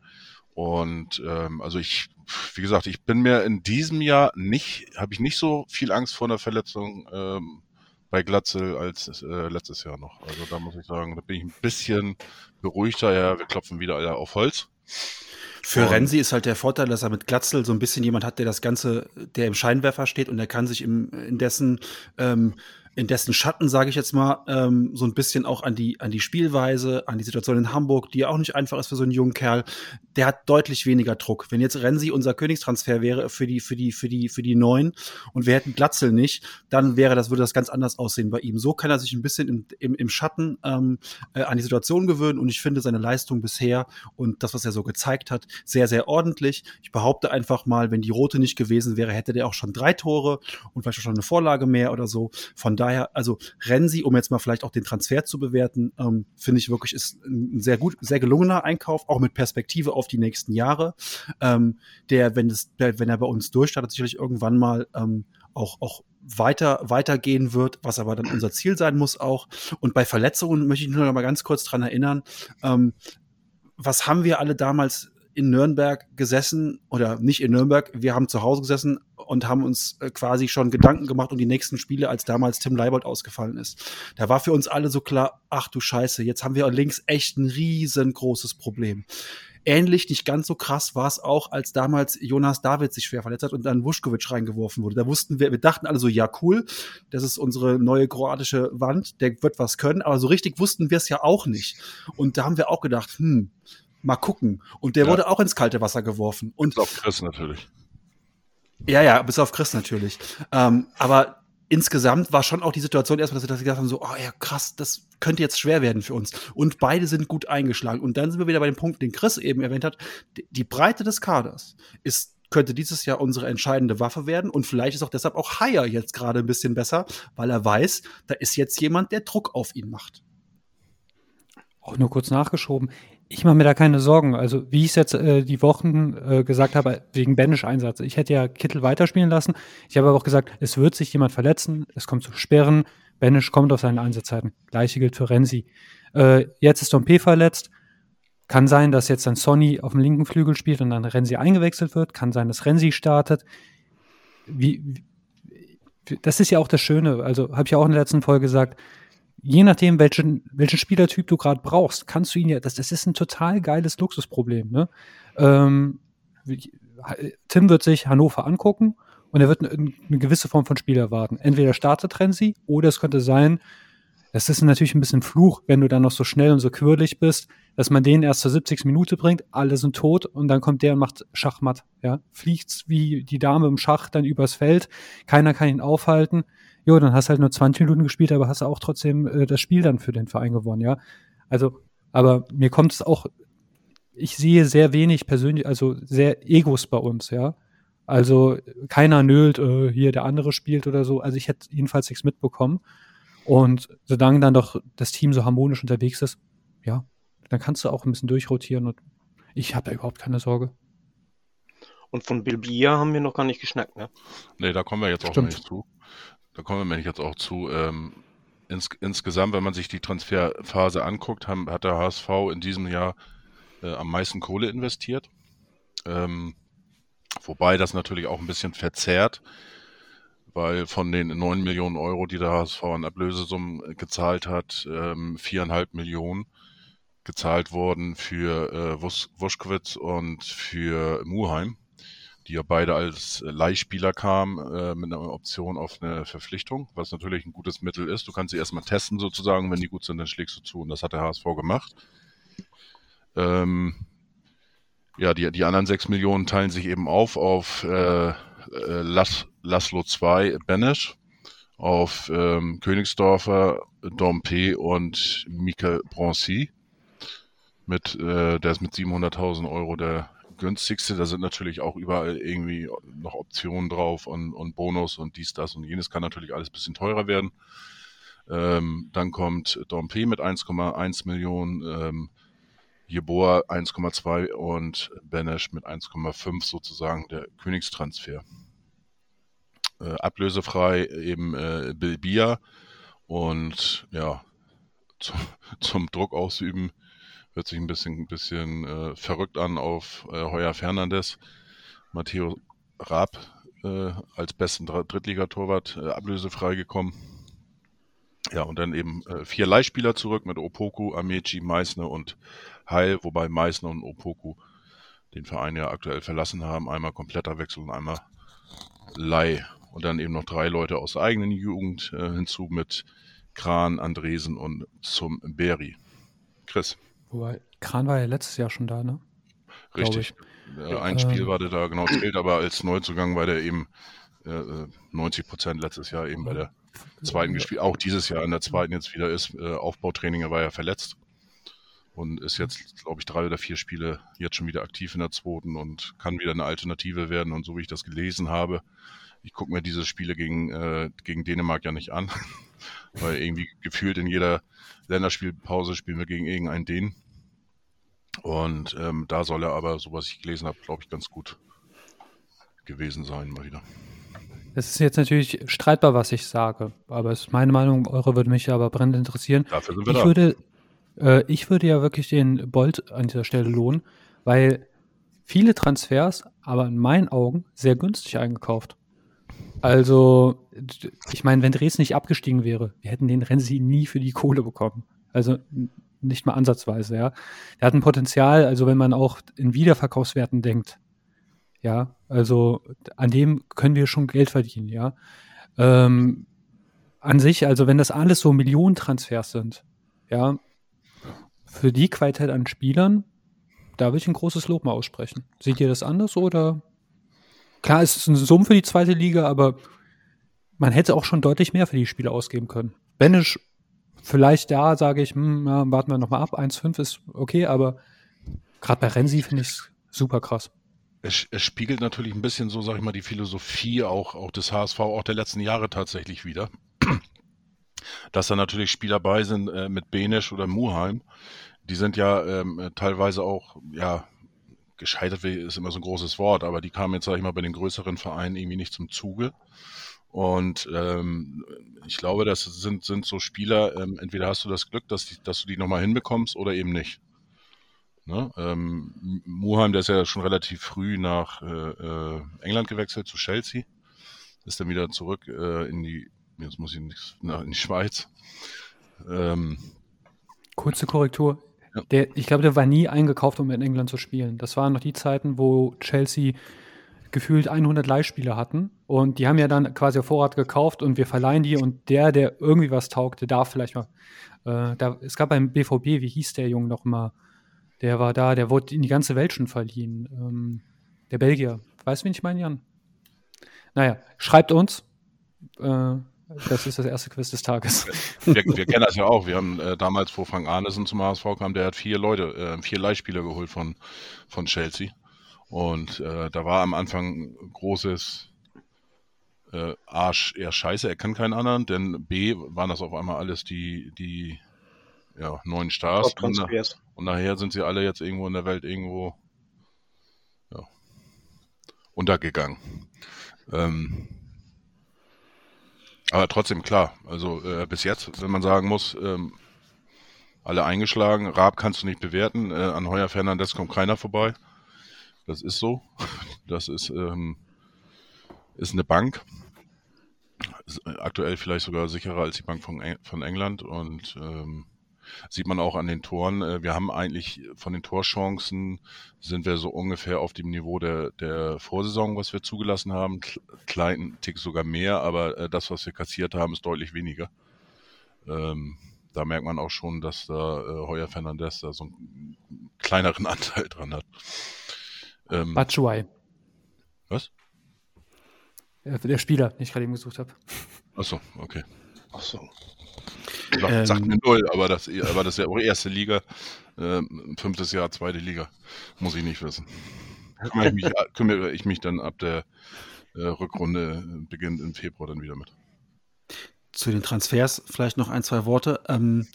Und ähm, also ich, wie gesagt, ich bin mir in diesem Jahr nicht, habe ich nicht so viel Angst vor einer Verletzung ähm, bei Glatzel als äh, letztes Jahr noch. Also da muss ich sagen, da bin ich ein bisschen beruhigter. Ja, wir klopfen wieder alle auf Holz. Für Und- Renzi ist halt der Vorteil, dass er mit Glatzel so ein bisschen jemand hat, der das Ganze, der im Scheinwerfer steht und der kann sich im, in dessen, ähm, in dessen Schatten, sage ich jetzt mal, ähm, so ein bisschen auch an die, an die Spielweise, an die Situation in Hamburg, die ja auch nicht einfach ist für so einen jungen Kerl, der hat deutlich weniger Druck. Wenn jetzt Renzi unser Königstransfer wäre für die, für die, für die, für die Neuen und wir hätten Glatzel nicht, dann wäre das, würde das ganz anders aussehen bei ihm. So kann er sich ein bisschen im, im, im Schatten ähm, äh, an die Situation gewöhnen und ich finde seine Leistung bisher und das, was er so gezeigt hat, sehr, sehr ordentlich. Ich behaupte einfach mal, wenn die rote nicht gewesen wäre, hätte der auch schon drei Tore und vielleicht auch schon eine Vorlage mehr oder so. Von daher, also Renzi, um jetzt mal vielleicht auch den Transfer zu bewerten, ähm, finde ich wirklich ist ein sehr gut, sehr gelungener Einkauf, auch mit Perspektive auf die nächsten Jahre. Ähm, der, wenn der, wenn er bei uns durchstartet, sicherlich irgendwann mal ähm, auch, auch weiter, weitergehen wird, was aber dann unser Ziel sein muss auch. Und bei Verletzungen möchte ich nur noch mal ganz kurz dran erinnern, ähm, was haben wir alle damals in Nürnberg gesessen oder nicht in Nürnberg, wir haben zu Hause gesessen und haben uns äh, quasi schon Gedanken gemacht um die nächsten Spiele, als damals Tim Leibold ausgefallen ist. Da war für uns alle so klar, ach du Scheiße, jetzt haben wir links echt ein riesengroßes Problem. Ähnlich, nicht ganz so krass war es auch, als damals Jonas David sich schwer verletzt hat und dann Vuskovic reingeworfen wurde. Da wussten wir, wir dachten alle so, ja cool, das ist unsere neue kroatische Wand, der wird was können, aber so richtig wussten wir es ja auch nicht. Und da haben wir auch gedacht, hm, mal gucken. Und der Ja. wurde auch ins kalte Wasser geworfen. Und Chris natürlich. Ja, ja, bis auf Chris natürlich. Ähm, aber insgesamt war schon auch die Situation erstmal, dass wir gedacht haben, so, oh ja, krass, das könnte jetzt schwer werden für uns. Und beide sind gut eingeschlagen. Und dann sind wir wieder bei dem Punkt, den Chris eben erwähnt hat. Die, die Breite des Kaders ist könnte dieses Jahr unsere entscheidende Waffe werden und vielleicht ist auch deshalb auch Haier jetzt gerade ein bisschen besser, weil er weiß, da ist jetzt jemand, der Druck auf ihn macht. Auch nur kurz nachgeschoben. Ich mache mir da keine Sorgen. Also, wie ich es jetzt äh, die Wochen äh, gesagt habe, wegen Banish-Einsatz. Ich hätte ja Kittel weiterspielen lassen. Ich habe aber auch gesagt, es wird sich jemand verletzen, es kommt zu Sperren. Banish kommt auf seine Einsatzzeiten. Gleiche gilt für Renzi. Äh, jetzt ist Dompe verletzt. Kann sein, dass jetzt dann Sonny auf dem linken Flügel spielt und dann Renzi eingewechselt wird. Kann sein, dass Renzi startet. Wie, wie, das ist ja auch das Schöne. Also, habe ich ja auch in der letzten Folge gesagt, je nachdem, welchen, welchen Spielertyp du gerade brauchst, kannst du ihn ja, das, das ist ein total geiles Luxusproblem. Ne? Ähm, Tim wird sich Hannover angucken und er wird eine, eine gewisse Form von Spiel erwarten. Entweder startet Renzi oder es könnte sein, das ist natürlich ein bisschen Fluch, wenn du dann noch so schnell und so quirlig bist, dass man den erst zur 70. Minute bringt, alle sind tot und dann kommt der und macht Schachmatt. Ja? Fliegt wie die Dame im Schach dann übers Feld, keiner kann ihn aufhalten. Jo, dann hast halt nur 20 Minuten gespielt, aber hast auch trotzdem äh, das Spiel dann für den Verein gewonnen, ja. Also, aber mir kommt es auch, ich sehe sehr wenig persönlich, also sehr Egos bei uns, ja. Also keiner nölt, äh, hier der andere spielt oder so. Also ich hätte jedenfalls nichts mitbekommen. Und solange dann doch das Team so harmonisch unterwegs ist, ja, dann kannst du auch ein bisschen durchrotieren und ich habe da überhaupt keine Sorge. Und von Bilbia haben wir noch gar nicht geschnackt, ne? Nee, da kommen wir jetzt auch nicht zu. Da kommen wir nämlich jetzt auch zu. Ähm, ins, insgesamt, wenn man sich die Transferphase anguckt, haben, hat der HSV in diesem Jahr äh, am meisten Kohle investiert. Ähm, wobei das natürlich auch ein bisschen verzerrt, weil von den 9 Millionen Euro, die der HSV an Ablösesummen äh, gezahlt hat, ähm, viereinhalb Millionen gezahlt wurden für äh, Wus Wuschkowitz und für Muheim die ja beide als Leihspieler kamen, äh, mit einer Option auf eine Verpflichtung, was natürlich ein gutes Mittel ist. Du kannst sie erstmal testen sozusagen, wenn die gut sind, dann schlägst du zu. Und das hat der HSV gemacht. Ähm, ja, die, die anderen sechs Millionen teilen sich eben auf auf äh, äh, Las, Laszlo 2 Benesch, auf ähm, Königsdorfer, Dompe und Michael Broncy. Mit, äh, der ist mit 700.000 Euro der günstigste. Da sind natürlich auch überall irgendwie noch Optionen drauf und, und Bonus und dies, das und jenes. Kann natürlich alles ein bisschen teurer werden. Ähm, dann kommt Dompe mit 1,1 Millionen, ähm, Jeboa 1,2 und Benesch mit 1,5 sozusagen der Königstransfer. Äh, ablösefrei eben äh, Bilbia und ja, zum, zum Druck ausüben hört sich ein bisschen, ein bisschen äh, verrückt an auf äh, Heuer Fernandes. Matteo Raab äh, als besten Dr- Drittligatorwart äh, ablösefrei gekommen. Ja, und dann eben äh, vier Leihspieler zurück mit Opoku, Amechi, Meissner und Heil, wobei Meissner und Opoku den Verein ja aktuell verlassen haben. Einmal kompletter Wechsel und einmal Leih. Und dann eben noch drei Leute aus der eigenen Jugend äh, hinzu mit Kran, Andresen und zum Berry. Chris. Wobei, Kran war ja letztes Jahr schon da, ne? Richtig. Äh, ein Ähm. Spiel war der da genau zählt, aber als Neuzugang war der eben äh, äh, 90 Prozent letztes Jahr eben bei der zweiten gespielt. Auch dieses Jahr in der zweiten jetzt wieder ist. Äh, Aufbautraining, er war ja verletzt und ist jetzt, glaube ich, drei oder vier Spiele jetzt schon wieder aktiv in der zweiten und kann wieder eine Alternative werden. Und so wie ich das gelesen habe, ich gucke mir diese Spiele gegen, äh, gegen Dänemark ja nicht an, weil irgendwie gefühlt in jeder Länderspielpause spielen wir gegen irgendeinen Dänen. Und ähm, da soll er aber, so was ich gelesen habe, glaube ich, ganz gut gewesen sein mal wieder. Es ist jetzt natürlich streitbar, was ich sage, aber es ist meine Meinung, eure würde mich aber brennend interessieren. Dafür sind wir Ich da. würde, äh, ich würde ja wirklich den Bolt an dieser Stelle lohnen, weil viele Transfers, aber in meinen Augen sehr günstig eingekauft. Also, ich meine, wenn Dresden nicht abgestiegen wäre, wir hätten den Renzi nie für die Kohle bekommen. Also nicht mal ansatzweise, ja. Der hat ein Potenzial, also wenn man auch in Wiederverkaufswerten denkt, ja, also an dem können wir schon Geld verdienen, ja. Ähm, an sich, also wenn das alles so Millionentransfers sind, ja, für die Qualität an Spielern, da würde ich ein großes Lob mal aussprechen. Seht ihr das anders oder? Klar, es ist ein Summ für die zweite Liga, aber man hätte auch schon deutlich mehr für die Spieler ausgeben können. Benisch, vielleicht da sage ich, hm, ja, warten wir nochmal ab. 1,5 ist okay, aber gerade bei Renzi finde ich es super krass. Es, es, spiegelt natürlich ein bisschen so, sag ich mal, die Philosophie auch, auch des HSV, auch der letzten Jahre tatsächlich wieder. Dass da natürlich Spieler bei sind äh, mit Benesch oder Muheim, die sind ja ähm, teilweise auch, ja, gescheitert ist immer so ein großes Wort, aber die kamen jetzt, sag ich mal, bei den größeren Vereinen irgendwie nicht zum Zuge. Und ähm, ich glaube, das sind, sind so Spieler, ähm, entweder hast du das Glück, dass, die, dass du die nochmal hinbekommst oder eben nicht. Ne? Ähm, Muheim, der ist ja schon relativ früh nach äh, äh, England gewechselt zu Chelsea. Ist dann wieder zurück äh, in die, jetzt muss ich nicht, na, in die Schweiz. Ähm, Kurze Korrektur. Ja. Der, ich glaube, der war nie eingekauft, um in England zu spielen. Das waren noch die Zeiten, wo Chelsea gefühlt 100 Leihspieler hatten und die haben ja dann quasi auf Vorrat gekauft und wir verleihen die und der, der irgendwie was taugte, darf vielleicht mal. Äh, da, es gab beim BVB, wie hieß der Junge noch mal? Der war da, der wurde in die ganze Welt schon verliehen. Ähm, der Belgier. Weißt du, wen ich meine, Jan? Naja, schreibt uns. Äh, das ist das erste Quiz des Tages. Wir, wir kennen das ja auch. Wir haben äh, damals, wo Frank Arnesen zum HSV kam, der hat vier Leute, äh, vier Leihspieler geholt von, von Chelsea. Und äh, da war am Anfang großes äh, Arsch eher scheiße, er kann keinen anderen, denn B waren das auf einmal alles die, die ja, neuen Stars. Und, und, nachher sind sie alle jetzt irgendwo in der Welt irgendwo ja, untergegangen. Ähm, aber trotzdem klar, also äh, bis jetzt, wenn man sagen muss, ähm, alle eingeschlagen, Raab kannst du nicht bewerten, äh, an Heuer Fernandes kommt keiner vorbei. Das ist so. Das ist, ähm, ist eine Bank. Ist aktuell vielleicht sogar sicherer als die Bank von, Eng von England und ähm, Sieht man auch an den Toren. Äh, wir haben eigentlich von den Torchancen sind wir so ungefähr auf dem Niveau der, der Vorsaison, was wir zugelassen haben. Kleinen Tick sogar mehr, aber äh, das, was wir kassiert haben, ist deutlich weniger. Ähm, da merkt man auch schon, dass da äh, Heuer Fernandez da so einen kleineren Anteil dran hat. Ähm, Batshuayi. Was? Der Spieler, den ich gerade eben gesucht habe. Achso, okay. Achso. Sagt, ähm, sagt mir null, aber das, aber das ist ja auch erste Liga, äh, fünftes Jahr, zweite Liga. Muss ich nicht wissen. Kümmere ich mich, kümmere ich mich dann ab der äh, Rückrunde, beginnt im Februar dann wieder mit. Zu den Transfers vielleicht noch ein, zwei Worte. Ähm,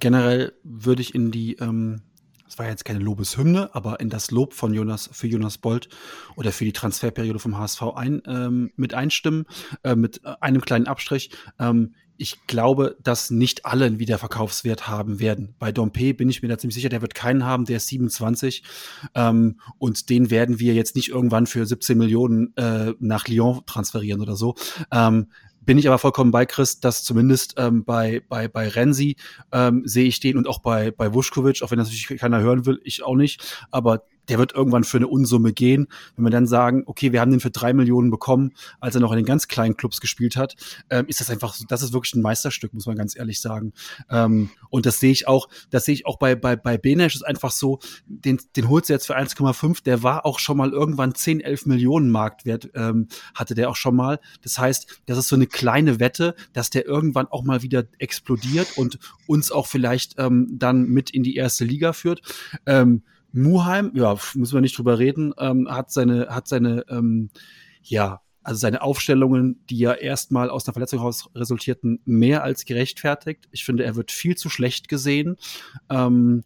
generell würde ich in die ähm, das war jetzt keine Lobeshymne, aber in das Lob von Jonas für Jonas Bolt oder für die Transferperiode vom HSV ein, ähm, mit einstimmen, äh, mit äh, einem kleinen Abstrich. Ähm, ich glaube, dass nicht alle einen Wiederverkaufswert haben werden. Bei Dompe bin ich mir da ziemlich sicher, der wird keinen haben, der ist 27. Ähm, und den werden wir jetzt nicht irgendwann für 17 Millionen äh, nach Lyon transferieren oder so. Ähm, bin ich aber vollkommen bei Chris, dass zumindest ähm, bei, bei, bei Renzi ähm, sehe ich den und auch bei, bei Vuskovic, auch wenn das natürlich keiner hören will, ich auch nicht, aber der wird irgendwann für eine Unsumme gehen. Wenn wir dann sagen, okay, wir haben den für drei Millionen bekommen, als er noch in den ganz kleinen Clubs gespielt hat, ähm, ist das einfach, so, das ist wirklich ein Meisterstück, muss man ganz ehrlich sagen. Ähm, und das sehe ich auch, das sehe ich auch bei, bei, bei Benesch ist einfach so, den, den holt sie jetzt für 1,5, der war auch schon mal irgendwann 10, 11 Millionen Marktwert, ähm, hatte der auch schon mal. Das heißt, das ist so eine kleine Wette, dass der irgendwann auch mal wieder explodiert und uns auch vielleicht ähm, dann mit in die erste Liga führt. Muheim, ja, müssen wir nicht drüber reden, ähm, hat seine, hat seine, ähm, ja, also seine Aufstellungen, die ja erstmal aus einer Verletzung heraus resultierten, mehr als gerechtfertigt. Ich finde, er wird viel zu schlecht gesehen. Ähm,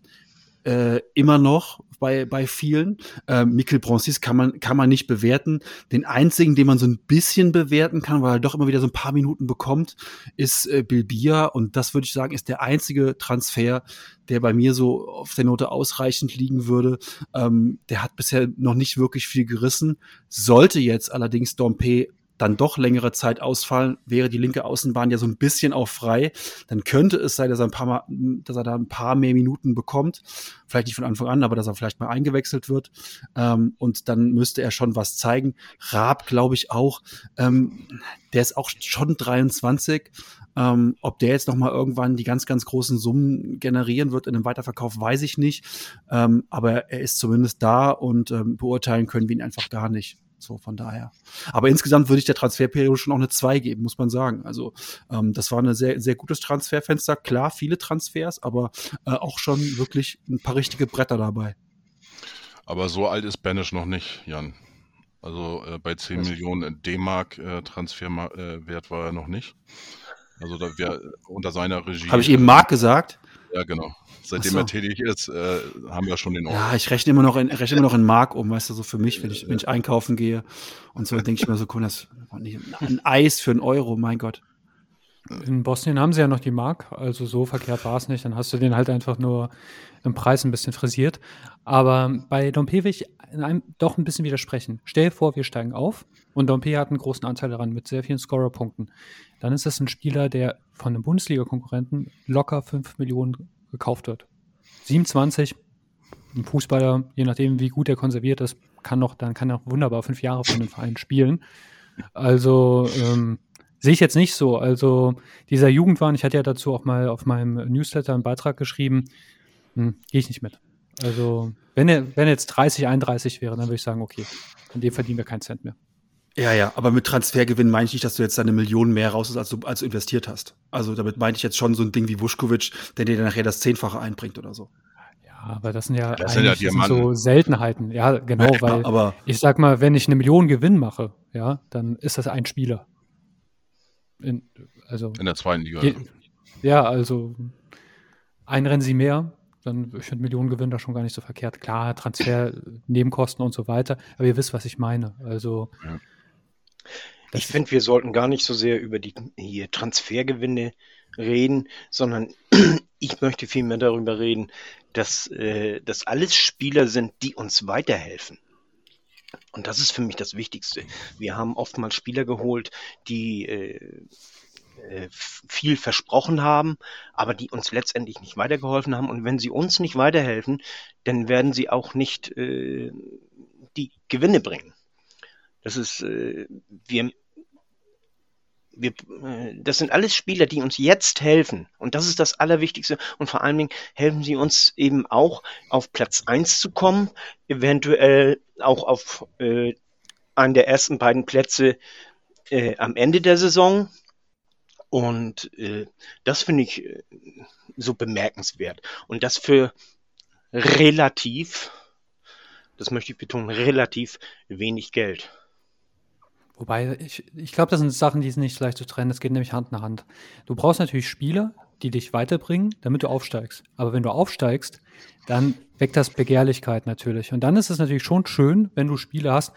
äh, immer noch bei, bei vielen. Ähm, Mikkel Bronsis kann man, kann man nicht bewerten. Den einzigen, den man so ein bisschen bewerten kann, weil er doch immer wieder so ein paar Minuten bekommt, ist äh, Bilbia. Und das würde ich sagen, ist der einzige Transfer, der bei mir so auf der Note ausreichend liegen würde. Ähm, der hat bisher noch nicht wirklich viel gerissen. Sollte jetzt allerdings Dompe dann doch längere Zeit ausfallen, wäre die linke Außenbahn ja so ein bisschen auch frei. Dann könnte es sein, dass er ein paar Mal, dass er da ein paar mehr Minuten bekommt. Vielleicht nicht von Anfang an, aber dass er vielleicht mal eingewechselt wird. Ähm, und dann müsste er schon was zeigen. Raab, glaube ich, auch. Ähm, der ist auch schon 23. Ähm, ob der jetzt noch mal irgendwann die ganz, ganz großen Summen generieren wird in einem Weiterverkauf, weiß ich nicht. Ähm, aber er ist zumindest da und ähm, beurteilen können wir ihn einfach gar nicht. So, von daher. Aber insgesamt würde ich der Transferperiode schon auch eine 2 geben, muss man sagen. Also, ähm, das war ein sehr, sehr gutes Transferfenster. Klar, viele Transfers, aber äh, auch schon wirklich ein paar richtige Bretter dabei. Aber so alt ist Banish noch nicht, Jan. Also äh, bei 10 Was? Millionen D-Mark äh, Transferwert war er noch nicht. Also da wär, unter seiner Regie. Habe ich eben Mark gesagt? Ja, genau. Seitdem so. er tätig ist, äh, haben wir schon den Ort. Ja, ich rechne immer noch in, rechne immer noch in Mark um, weißt du, so für mich, wenn ich, wenn ich einkaufen gehe und so, denke ich mir so, komm, das war nicht ein Eis für einen Euro, mein Gott. In Bosnien haben sie ja noch die Mark, also so verkehrt war es nicht. Dann hast du den halt einfach nur im Preis ein bisschen frisiert. Aber bei Dompe will ich in einem doch ein bisschen widersprechen. Stell dir vor, wir steigen auf und Dompe hat einen großen Anteil daran mit sehr vielen Scorerpunkten. Dann ist das ein Spieler, der von einem Bundesliga-Konkurrenten locker 5 Millionen gekauft wird. 27, ein Fußballer, je nachdem, wie gut er konserviert ist, kann noch, dann kann er wunderbar fünf Jahre für den Verein spielen. Also ähm, sehe ich jetzt nicht so. Also dieser Jugendwahn, ich hatte ja dazu auch mal auf meinem Newsletter einen Beitrag geschrieben, hm, gehe ich nicht mit. Also wenn er, wenn er jetzt 30, 31 wäre, dann würde ich sagen, okay, an dem verdienen wir keinen Cent mehr. Ja, ja, aber mit Transfergewinn meine ich nicht, dass du jetzt deine Millionen mehr raus hast, als du, als du investiert hast. Also damit meine ich jetzt schon so ein Ding wie Vuskovic, der dir dann nachher das Zehnfache einbringt oder so. Ja, aber das sind ja, Das sind ja eigentlich- so. Seltenheiten. Ja, genau, Ja, weil aber ich sag mal, wenn ich eine Million Gewinn mache, ja, dann ist das ein Spieler. In, also In der zweiten Liga. Je, ja, also ein Rennen sie mehr, dann ich finde Millionengewinn da schon gar nicht so verkehrt. Klar, Transfer, Nebenkosten und so weiter, aber ihr wisst, was ich meine. Also Ja. Das Ich finde, wir sollten gar nicht so sehr über die hier Transfergewinne reden, sondern ich möchte vielmehr darüber reden, dass äh, das alles Spieler sind, die uns weiterhelfen. Und das ist für mich das Wichtigste. Wir haben oftmals Spieler geholt, die äh, äh, viel versprochen haben, aber die uns letztendlich nicht weitergeholfen haben. Und wenn sie uns nicht weiterhelfen, dann werden sie auch nicht äh, die Gewinne bringen. Das ist, äh, wir, wir, äh, das sind alles Spieler, die uns jetzt helfen. Und das ist das Allerwichtigste. Und vor allen Dingen helfen sie uns eben auch, auf Platz eins zu kommen, eventuell auch auf äh, einen der ersten beiden Plätze äh, am Ende der Saison. Und äh, das finde ich äh, so bemerkenswert. Und das für relativ, das möchte ich betonen, relativ wenig Geld. Wobei, ich, ich glaube, das sind Sachen, die sind nicht leicht zu trennen. Das geht nämlich Hand in Hand. Du brauchst natürlich Spieler, die dich weiterbringen, damit du aufsteigst. Aber wenn du aufsteigst, dann weckt das Begehrlichkeit natürlich. Und dann ist es natürlich schon schön, wenn du Spiele hast.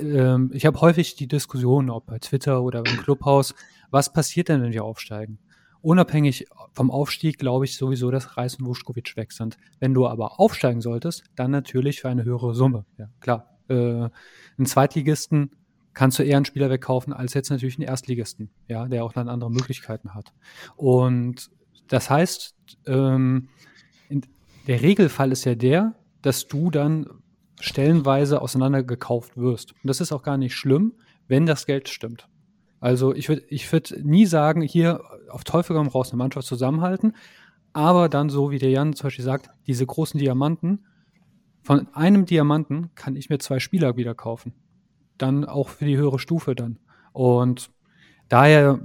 Ähm, Ich habe häufig die Diskussion, ob bei Twitter oder im Clubhaus, was passiert denn, wenn wir aufsteigen? Unabhängig vom Aufstieg glaube ich sowieso, dass Reis und Vuskovic weg sind. Wenn du aber aufsteigen solltest, dann natürlich für eine höhere Summe. Ja, klar. Äh, einen Zweitligisten kannst du eher einen Spieler wegkaufen als jetzt natürlich einen Erstligisten, ja, der auch dann andere Möglichkeiten hat. Und das heißt, ähm, der Regelfall ist ja der, dass du dann stellenweise auseinandergekauft wirst. Und das ist auch gar nicht schlimm, wenn das Geld stimmt. Also ich würde ich würd nie sagen, hier auf Teufel komm raus eine Mannschaft zusammenhalten, aber dann so wie der Jan zum Beispiel sagt, diese großen Diamanten, von einem Diamanten kann ich mir zwei Spieler wieder kaufen. Dann auch für die höhere Stufe dann. Und daher,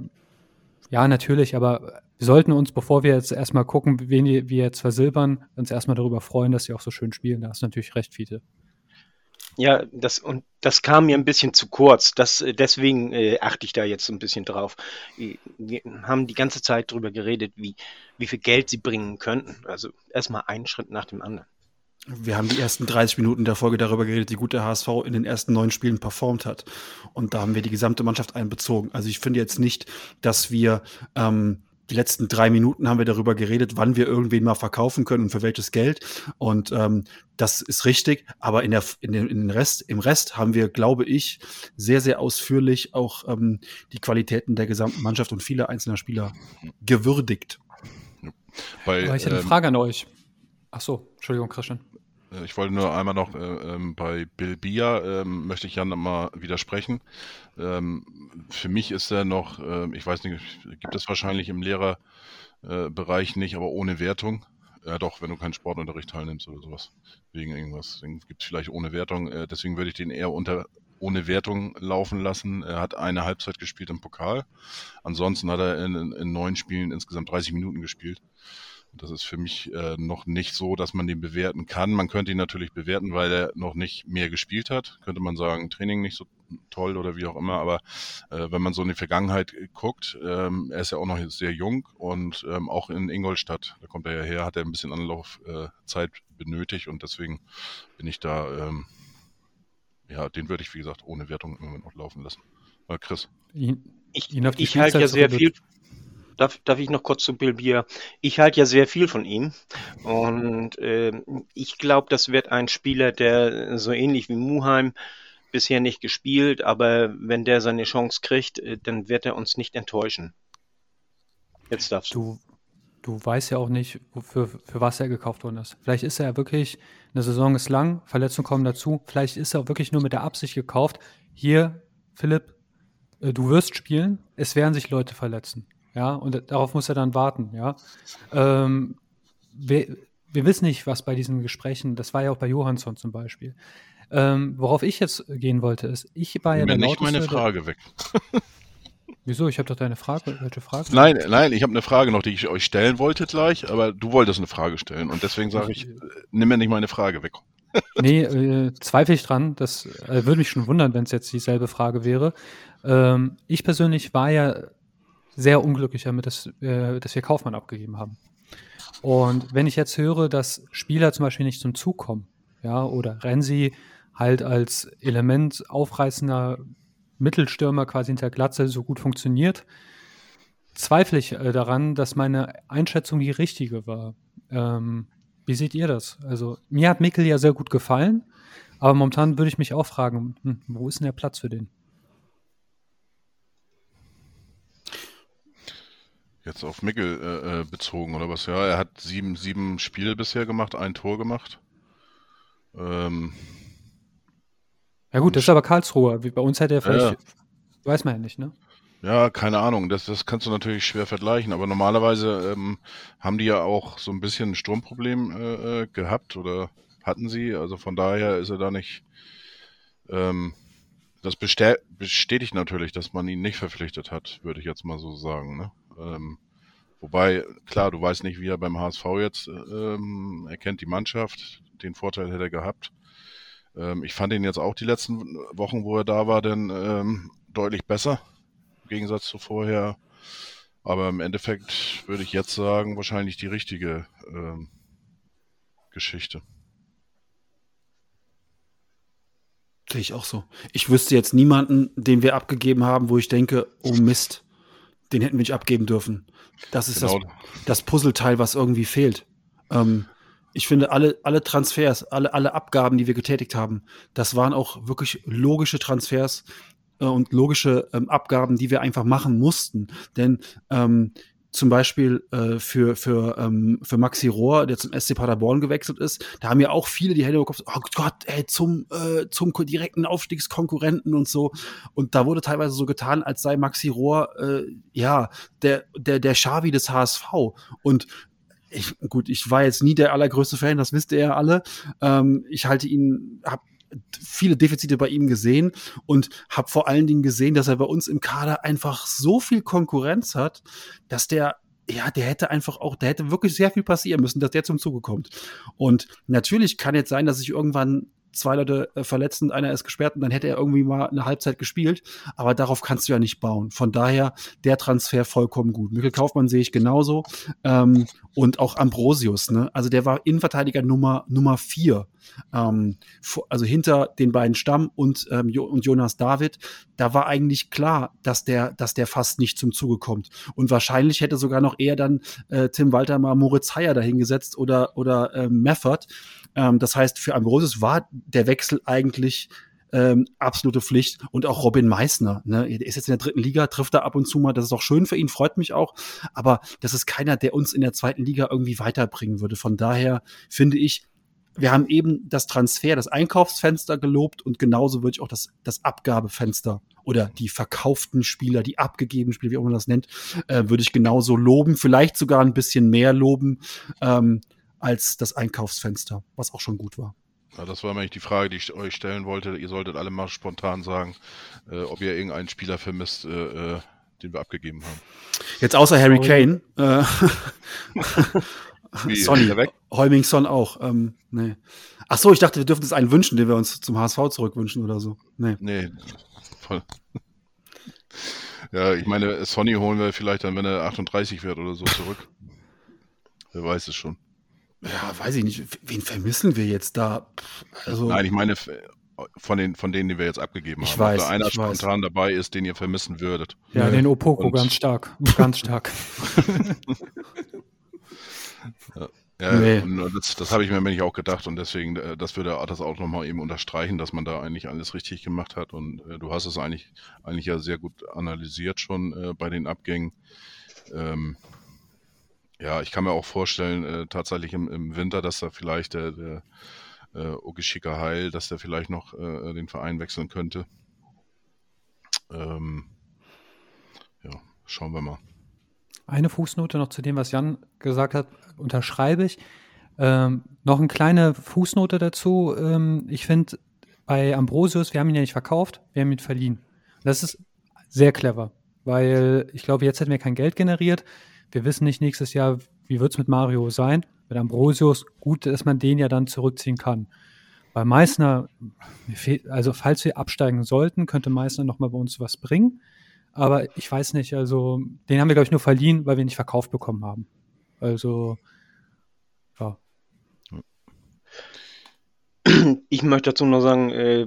ja, natürlich, aber wir sollten uns, bevor wir jetzt erstmal gucken, wen wir jetzt versilbern, uns erstmal darüber freuen, dass sie auch so schön spielen. Da hast du natürlich recht, Fiete. Ja, das und das kam mir ein bisschen zu kurz. Das, äh, deswegen äh, achte ich da jetzt ein bisschen drauf. Äh, Wir haben die ganze Zeit drüber geredet, wie, wie viel Geld sie bringen könnten. Also erstmal einen Schritt nach dem anderen. Wir haben die ersten 30 Minuten der Folge darüber geredet, wie gut der HSV in den ersten neun Spielen performt hat. Und da haben wir die gesamte Mannschaft einbezogen. Also ich finde jetzt nicht, dass wir ähm, die letzten drei Minuten haben wir darüber geredet, wann wir irgendwen mal verkaufen können und für welches Geld. Und ähm, das ist richtig. Aber in der, in den, in den Rest, im Rest haben wir, glaube ich, sehr, sehr ausführlich auch ähm, die Qualitäten der gesamten Mannschaft und vieler einzelner Spieler gewürdigt. Bei, Aber ich hätte eine ähm, Frage an euch. Ach so, Entschuldigung, Christian. Äh, Ich wollte nur einmal noch äh, ähm, bei Bill Bia ähm, möchte ich ja nochmal widersprechen. Ähm, für mich ist er noch, ähm, ich weiß nicht, gibt es wahrscheinlich im Lehrerbereich äh, nicht, aber ohne Wertung. Ja doch, wenn du keinen Sportunterricht teilnimmst oder sowas. Wegen irgendwas. Gibt es vielleicht ohne Wertung. Äh, deswegen würde ich den eher unter ohne Wertung laufen lassen. Er hat eine Halbzeit gespielt im Pokal. Ansonsten hat er in, in neun Spielen insgesamt 30 Minuten gespielt. Das ist für mich äh, noch nicht so, dass man den bewerten kann. Man könnte ihn natürlich bewerten, weil er noch nicht mehr gespielt hat. Könnte man sagen, Training nicht so toll oder wie auch immer. Aber äh, wenn man so in die Vergangenheit guckt, ähm, er ist ja auch noch sehr jung und ähm, auch in Ingolstadt, da kommt er ja her, hat er ein bisschen Anlaufzeit äh, benötigt und deswegen bin ich da, ähm, ja, den würde ich wie gesagt ohne Wertung im Moment noch laufen lassen. Äh, Chris. Ich, ich halte ja sehr viel. Darf, darf ich noch kurz zu Bill Bier? Ich halte ja sehr viel von ihm. Und ähm, ich glaube, das wird ein Spieler, der so ähnlich wie Muheim bisher nicht gespielt, aber wenn der seine Chance kriegt, äh, dann wird er uns nicht enttäuschen. Jetzt darfst du. Du, weißt ja auch nicht, wofür, für was er gekauft worden ist. Vielleicht ist er ja wirklich, eine Saison ist lang, Verletzungen kommen dazu. Vielleicht ist er auch wirklich nur mit der Absicht gekauft. Hier, Philipp, äh, du wirst spielen, es werden sich Leute verletzen. Ja, und darauf muss er dann warten, ja. Ähm, wir, wir wissen nicht, was bei diesen Gesprächen, das war ja auch bei Johansson zum Beispiel. Ähm, worauf ich jetzt gehen wollte, ist, ich war ja der nicht meine Frage weg. Wieso? Ich habe doch deine Frage. Welche Frage? Nein, nein, ich habe eine Frage noch, die ich euch stellen wollte gleich, aber du wolltest eine Frage stellen und deswegen sage ich, äh, nimm mir nicht meine Frage weg. Nee, äh, zweifle ich dran. Das äh, würde mich schon wundern, wenn es jetzt dieselbe Frage wäre. Ähm, ich persönlich war ja sehr unglücklich damit, dass, äh, dass wir Kaufmann abgegeben haben. Und wenn ich jetzt höre, dass Spieler zum Beispiel nicht zum Zug kommen, ja, oder Renzi halt als Element aufreißender Mittelstürmer quasi hinter Glatze so gut funktioniert, zweifle ich äh, daran, dass meine Einschätzung die richtige war. Ähm, wie seht ihr das? Also, mir hat Mickel ja sehr gut gefallen, aber momentan würde ich mich auch fragen, hm, wo ist denn der Platz für den? Jetzt auf Mickel äh, äh, bezogen oder was? Ja, er hat sieben, sieben Spiele bisher gemacht, ein Tor gemacht. Ähm, Ja gut, das ist aber Karlsruhe. Bei uns hätte er vielleicht, Ja. weiß man ja nicht, ne? ja, keine Ahnung, das, das kannst du natürlich schwer vergleichen, aber normalerweise ähm, haben die ja auch so ein bisschen ein Sturmproblem äh, äh, gehabt oder hatten sie, also von daher ist er da nicht. Ähm, das bestä bestätigt natürlich, dass man ihn nicht verpflichtet hat, würde ich jetzt mal so sagen. Ne? Ähm, wobei, klar, du weißt nicht, wie er beim HSV jetzt ähm, er die Mannschaft, den Vorteil hätte er gehabt. Ähm, ich fand ihn jetzt auch die letzten Wochen, wo er da war, dann ähm, deutlich besser im Gegensatz zu vorher. Aber im Endeffekt würde ich jetzt sagen, wahrscheinlich die richtige ähm, Geschichte. Sehe ich auch so. Ich wüsste jetzt niemanden, den wir abgegeben haben, wo ich denke, oh Mist, den hätten wir nicht abgeben dürfen. Das ist Genau. das, das Puzzleteil, was irgendwie fehlt. Ähm, ich finde, alle, alle Transfers, alle, alle Abgaben, die wir getätigt haben, das waren auch wirklich logische Transfers äh, und logische ähm, Abgaben, die wir einfach machen mussten. Denn ähm, zum Beispiel äh, für, für, ähm, für Maxi Rohr, der zum SC Paderborn gewechselt ist, da haben ja auch viele die Hände über Kopf, oh Gott, ey, zum, äh, zum direkten Aufstiegskonkurrenten und so. Und da wurde teilweise so getan, als sei Maxi Rohr, äh, ja, der, der, der Xavi des HSV. Und ich, gut, ich war jetzt nie der allergrößte Fan, das wisst ihr ja alle. Ähm, ich halte ihn, habe viele Defizite bei ihm gesehen und habe vor allen Dingen gesehen, dass er bei uns im Kader einfach so viel Konkurrenz hat, dass der ja, der hätte einfach auch, da hätte wirklich sehr viel passieren müssen, dass der zum Zuge kommt. Und natürlich kann jetzt sein, dass sich irgendwann zwei Leute äh, verletzt und einer ist gesperrt und dann hätte er irgendwie mal eine Halbzeit gespielt. Aber darauf kannst du ja nicht bauen. Von daher der Transfer vollkommen gut. Mikkel Kaufmann sehe ich genauso. Ähm, und auch Ambrosius, ne? Also der war Innenverteidiger Nummer, Nummer vier. Ähm, also hinter den beiden Stamm und, ähm, jo und Jonas David, da war eigentlich klar, dass der, dass der fast nicht zum Zuge kommt. Und wahrscheinlich hätte sogar noch eher dann äh, Tim Walter mal Moritz Heyer dahingesetzt oder, oder äh, Meffert. Ähm, das heißt, für Ambrosius war der Wechsel eigentlich ähm, absolute Pflicht. Und auch Robin Meissner, ne? Er ist jetzt in der dritten Liga, trifft da ab und zu mal. Das ist auch schön für ihn, freut mich auch. Aber das ist keiner, der uns in der zweiten Liga irgendwie weiterbringen würde. Von daher finde ich, wir haben eben das Transfer, das Einkaufsfenster gelobt und genauso würde ich auch das, das Abgabefenster oder die verkauften Spieler, die abgegebenen Spieler, wie auch man das nennt, äh, würde ich genauso loben, vielleicht sogar ein bisschen mehr loben ähm, als das Einkaufsfenster, was auch schon gut war. Ja, das war eigentlich die Frage, die ich euch stellen wollte. Ihr solltet alle mal spontan sagen, äh, ob ihr irgendeinen Spieler vermisst, äh, äh den wir abgegeben haben. Jetzt außer Harry Kane. Äh, Wie, Sonny, weg? Heumingson auch. Ähm, nee. Ach so, ich dachte, wir dürfen uns einen wünschen, den wir uns zum HSV zurückwünschen oder so. Nee. Nee. Voll. Ja, ich meine, Sonny holen wir vielleicht dann, wenn er 38 wird oder so, zurück. Wer weiß es schon. Ja, weiß ich nicht. Wen vermissen wir jetzt da? Also, Nein, ich meine von, den, von denen, die wir jetzt abgegeben ich haben. Weiß, Ob da einer ich weiß. spontan dabei ist, den ihr vermissen würdet. Ja, Nö. den Opoko Und- ganz stark. Ganz stark. Ja, Nee. und das, das habe ich mir nämlich auch gedacht und deswegen, äh, das würde das auch nochmal eben unterstreichen, dass man da eigentlich alles richtig gemacht hat und äh, du hast es eigentlich, eigentlich ja sehr gut analysiert schon äh, bei den Abgängen. Ähm, ja, ich kann mir auch vorstellen, äh, tatsächlich im, im Winter, dass da vielleicht der, der äh, Ogishika Heil, dass der vielleicht noch äh, den Verein wechseln könnte. Ähm, ja, schauen wir mal. Eine Fußnote noch zu dem, was Jan gesagt hat, unterschreibe ich. Ähm, noch eine kleine Fußnote dazu. Ähm, ich finde, bei Ambrosius, wir haben ihn ja nicht verkauft, wir haben ihn verliehen. Das ist sehr clever, weil ich glaube, jetzt hätten wir kein Geld generiert. Wir wissen nicht nächstes Jahr, wie wird es mit Mario sein. Mit Ambrosius, gut, dass man den ja dann zurückziehen kann. Bei Meißner, also falls wir absteigen sollten, könnte Meißner nochmal bei uns was bringen. Aber ich weiß nicht, also den haben wir, glaube ich, nur verliehen, weil wir nicht verkauft bekommen haben. Also, ja. Ich möchte dazu noch sagen, äh,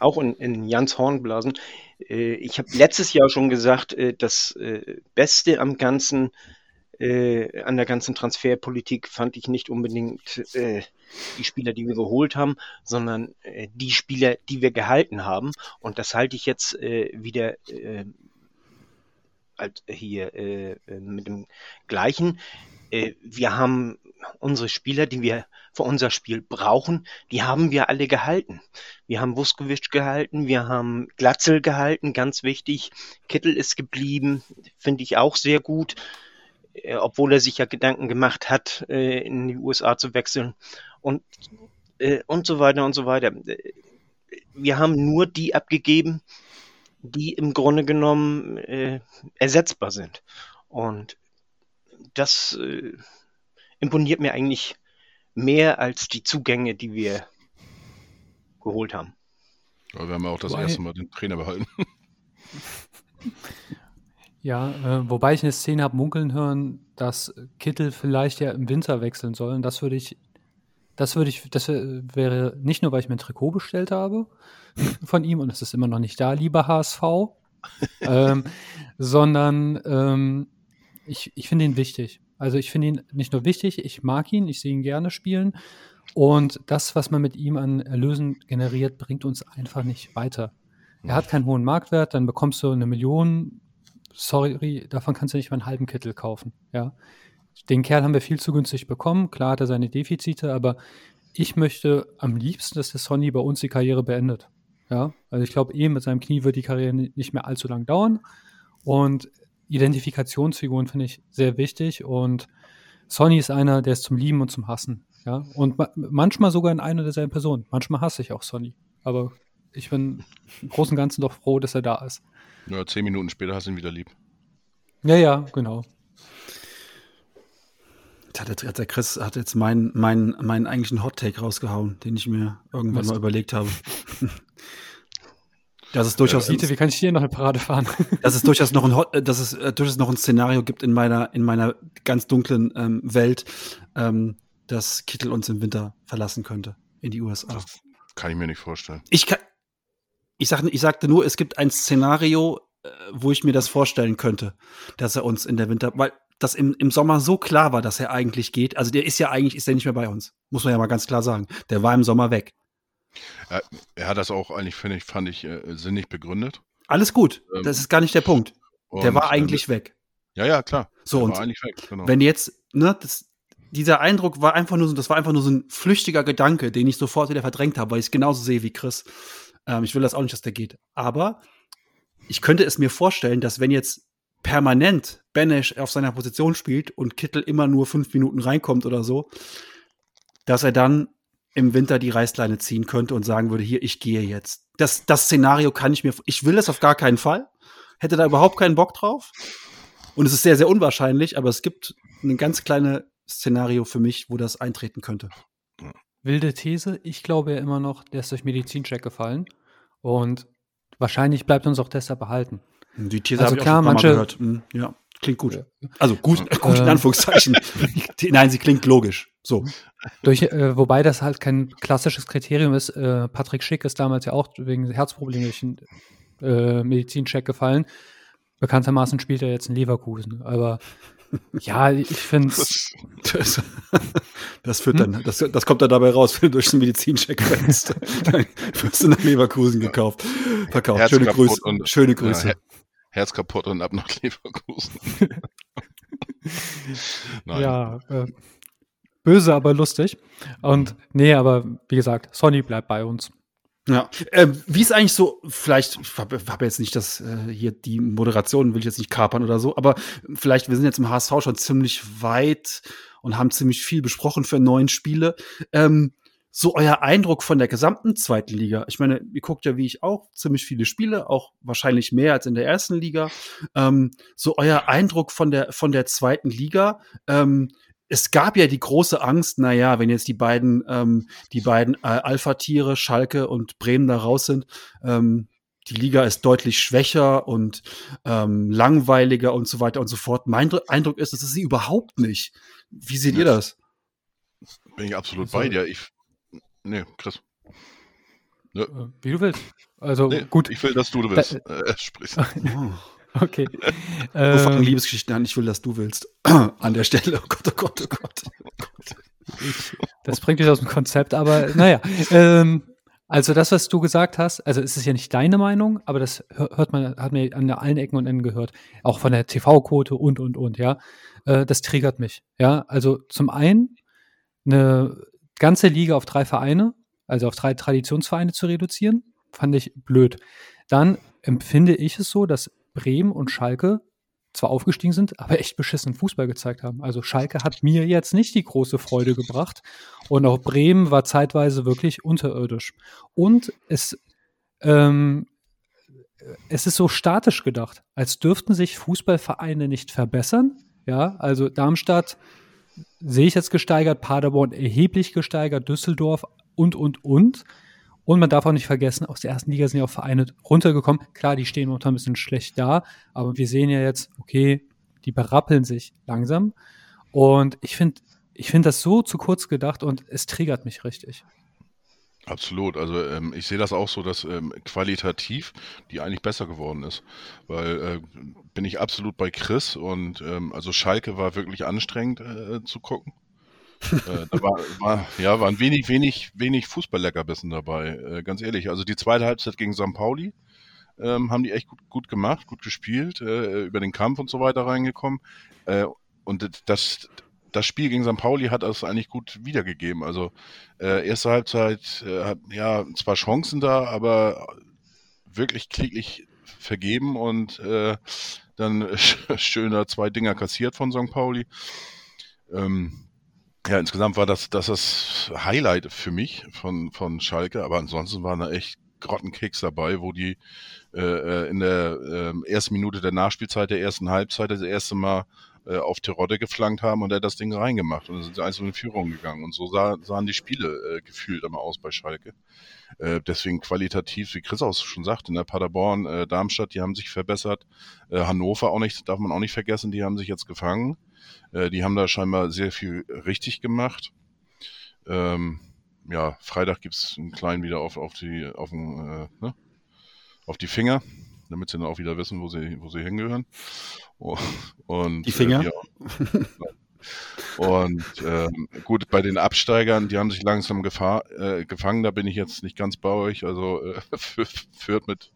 auch in, in Jans Hornblasen, äh, ich habe letztes Jahr schon gesagt, äh, das äh, Beste am ganzen, äh, an der ganzen Transferpolitik fand ich nicht unbedingt äh, die Spieler, die wir geholt haben, sondern äh, die Spieler, die wir gehalten haben. Und das halte ich jetzt äh, wieder äh, halt hier äh, mit dem gleichen. Äh, wir haben unsere Spieler, die wir für unser Spiel brauchen, die haben wir alle gehalten. Wir haben Vuskovic gehalten, wir haben Glatzel gehalten, ganz wichtig. Kittel ist geblieben, finde ich auch sehr gut, obwohl er sich ja Gedanken gemacht hat, äh, in die USA zu wechseln und, äh, und so weiter und so weiter. Äh, Wir haben nur die abgegeben, die im Grunde genommen äh, ersetzbar sind. Und das äh, imponiert mir eigentlich mehr als die Zugänge, die wir geholt haben. Aber wir haben ja auch das Wobei- erste Mal den Trainer behalten. Ja, äh, wobei ich eine Szene habe munkeln hören, dass Kittel vielleicht ja im Winter wechseln soll. Und das würde ich, das würde ich, das wär- wäre nicht nur, weil ich mir ein Trikot bestellt habe von ihm und es ist immer noch nicht da, lieber HSV, ähm, sondern ähm, ich, ich finde ihn wichtig. Also ich finde ihn nicht nur wichtig, ich mag ihn, ich sehe ihn gerne spielen. Und das, was man mit ihm an Erlösen generiert, bringt uns einfach nicht weiter. Er hat keinen hohen Marktwert, dann bekommst du eine Million. Sorry, davon kannst du nicht mal einen halben Kittel kaufen. Ja. Den Kerl haben wir viel zu günstig bekommen. Klar hat er seine Defizite, aber ich möchte am liebsten, dass der Sonny bei uns die Karriere beendet. Ja. Also ich glaube, eh mit seinem Knie wird die Karriere ni- nicht mehr allzu lang dauern. Und Identifikationsfiguren finde ich sehr wichtig. Und Sonny ist einer, der ist zum Lieben und zum Hassen. Ja. Und ma manchmal sogar in einer derselben Person. Manchmal hasse ich auch Sonny. Aber ich bin im Großen und Ganzen doch froh, dass er da ist. Ja, zehn Minuten später hast du ihn wieder lieb. Ja, ja, genau. Hat der, der Chris hat jetzt meinen mein, mein eigentlichen Hot Take rausgehauen, den ich mir irgendwann Was? mal überlegt habe. Dass es durchaus, Siete, wie kann ich hier noch eine Parade fahren? dass es durchaus noch ein Hot, äh, dass es äh, durchaus noch ein Szenario gibt in meiner in meiner ganz dunklen ähm, Welt, ähm, dass Kittel uns im Winter verlassen könnte in die USA. Das kann ich mir nicht vorstellen. Ich kann, ich sag, ich sagte nur, es gibt ein Szenario, äh, wo ich mir das vorstellen könnte, dass er uns in der Winter, weil das im, im Sommer so klar war, dass er eigentlich geht. Also der ist ja eigentlich, ist er nicht mehr bei uns. Muss man ja mal ganz klar sagen. Der war im Sommer weg. Er, er hat das auch eigentlich, finde ich, fand ich, äh, sinnig begründet. Alles gut. Ähm, Das ist gar nicht der Punkt. Der war ähm, eigentlich weg. Ja, ja, klar. So, der und war eigentlich weg, genau. Wenn jetzt, ne, das, dieser Eindruck war einfach nur so, das war einfach nur so ein flüchtiger Gedanke, den ich sofort wieder verdrängt habe, weil ich es genauso sehe wie Chris. Ähm, ich will das auch nicht, dass der geht. Aber ich könnte es mir vorstellen, dass wenn jetzt permanent Benesch auf seiner Position spielt und Kittel immer nur fünf Minuten reinkommt oder so, dass er dann im Winter die Reißleine ziehen könnte und sagen würde, hier, ich gehe jetzt. Das, das Szenario kann ich mir, ich will das auf gar keinen Fall. Hätte da überhaupt keinen Bock drauf. Und es ist sehr, sehr unwahrscheinlich, aber es gibt ein ganz kleines Szenario für mich, wo das eintreten könnte. Wilde These. Ich glaube ja immer noch, der ist durch Medizincheck gefallen. Und wahrscheinlich bleibt uns auch deshalb behalten. Die These Also habe ich klar, auch schon paar Mal manche- gehört. Hm, ja, klingt gut. Also gut, gut in Ähm. Anführungszeichen. Nein, sie klingt logisch. So. Durch, äh, wobei das halt kein klassisches Kriterium ist. Äh, Patrick Schick ist damals ja auch wegen Herzproblemen durch einen äh, Medizincheck gefallen. Bekanntermaßen spielt er jetzt in Leverkusen. Aber ja, ich finde es. Das, das führt Hm? dann, das, das kommt dann dabei raus, wenn du durch den Medizincheck rennst. Dann wirst du nach Leverkusen gekauft. Verkauft. Herz Schöne Grüße. und- Schöne Ja, Grüße. Her Herz kaputt und ab nach Leverkusen. Ja, äh, böse, aber lustig. Und nee, aber wie gesagt, Sonny bleibt bei uns. Ja, ähm, wie ist eigentlich so, vielleicht, ich habe hab jetzt nicht das, äh, hier die Moderation will ich jetzt nicht kapern oder so, aber vielleicht, wir sind jetzt im HSV schon ziemlich weit und haben ziemlich viel besprochen für neun Spiele. Ähm, so euer Eindruck von der gesamten zweiten Liga. Ich meine, ihr guckt ja wie ich auch ziemlich viele Spiele, auch wahrscheinlich mehr als in der ersten Liga. Ähm, so euer Eindruck von der, von der zweiten Liga. Ähm, es gab ja die große Angst, na ja, wenn jetzt die beiden, ähm, die beiden äh, Alpha-Tiere, Schalke und Bremen da raus sind, ähm, die Liga ist deutlich schwächer und ähm, langweiliger und so weiter und so fort. Mein Dr- Eindruck ist, das ist sie überhaupt nicht. Wie seht ihr das? Bin ich absolut Also- bei dir. Ich, nee, Chris. Äh, Wie du willst. Also Nee, gut, Ich will, dass du du Da- willst. äh, sprichst. Oh. okay. Wir fangen Ähm, Liebesgeschichten an, ich will, dass du willst. an der Stelle. Oh Gott, oh Gott, oh Gott. Das bringt dich aus dem Konzept, aber naja. Ähm, also das, was du gesagt hast, also es ist ja nicht deine Meinung, aber das hör- hört man, hat mir an allen Ecken und Enden gehört, auch von der TV-Quote und und und, ja. Äh, das triggert mich. Ja, also zum einen eine ganze Liga auf drei Vereine, also auf drei Traditionsvereine zu reduzieren, fand ich blöd. Dann empfinde ich es so, dass Bremen und Schalke zwar aufgestiegen sind, aber echt beschissenen Fußball gezeigt haben. Also Schalke hat mir jetzt nicht die große Freude gebracht und auch Bremen war zeitweise wirklich unterirdisch. Und es, ähm, es ist so statisch gedacht, als dürften sich Fußballvereine nicht verbessern. Ja, also Darmstadt sehe ich jetzt gesteigert, Paderborn erheblich gesteigert, Düsseldorf und, und, und. Und man darf auch nicht vergessen, aus der ersten Liga sind ja auch Vereine runtergekommen. Klar, die stehen momentan ein bisschen schlecht da, aber wir sehen ja jetzt, okay, die berappeln sich langsam. Und ich finde, ich finde das so zu kurz gedacht und es triggert mich richtig. Absolut. Also ähm, ich sehe das auch so, dass ähm, qualitativ die eigentlich besser geworden ist. Weil äh, bin ich absolut bei Chris und ähm, also Schalke war wirklich anstrengend äh, zu gucken. Äh, da war, war, ja, waren wenig, wenig, wenig Fußballleckerbissen dabei, äh, ganz ehrlich. Also die zweite Halbzeit gegen St. Pauli ähm, haben die echt gut, gut gemacht, gut gespielt, äh, über den Kampf und so weiter reingekommen. Äh, und das, das Spiel gegen St. Pauli hat das eigentlich gut wiedergegeben. Also äh, erste Halbzeit, hat, ja, zwar Chancen da, aber wirklich kläglich vergeben und dann schöner zwei Dinger kassiert von St. Pauli. Ähm, ja, insgesamt war das, das das Highlight für mich von, von Schalke, aber ansonsten waren da echt Grottenkicks dabei, wo die äh, äh, in der äh, ersten Minute der Nachspielzeit der ersten Halbzeit das erste Mal äh, auf Terodde geflankt haben und er das Ding reingemacht und dann sind sie einzeln in Führung gegangen. Und so sah, sahen die Spiele äh, gefühlt immer aus bei Schalke. Äh, deswegen qualitativ, wie Chris auch schon sagt, in der Paderborn, äh, Darmstadt, die haben sich verbessert. Äh, Hannover auch nicht, darf man auch nicht vergessen, die haben sich jetzt gefangen. Äh, die haben da scheinbar sehr viel richtig gemacht. Ähm, ja, Freitag gibt's einen kleinen wieder auf, auf die, auf, den, äh, ne? auf die Finger, damit sie dann auch wieder wissen, wo sie, wo sie hingehören. Und, Die Finger? Äh, ja. Und ähm, gut, bei den Absteigern, die haben sich langsam gefahr, äh, gefangen, da bin ich jetzt nicht ganz bei euch. Also äh, führt mit,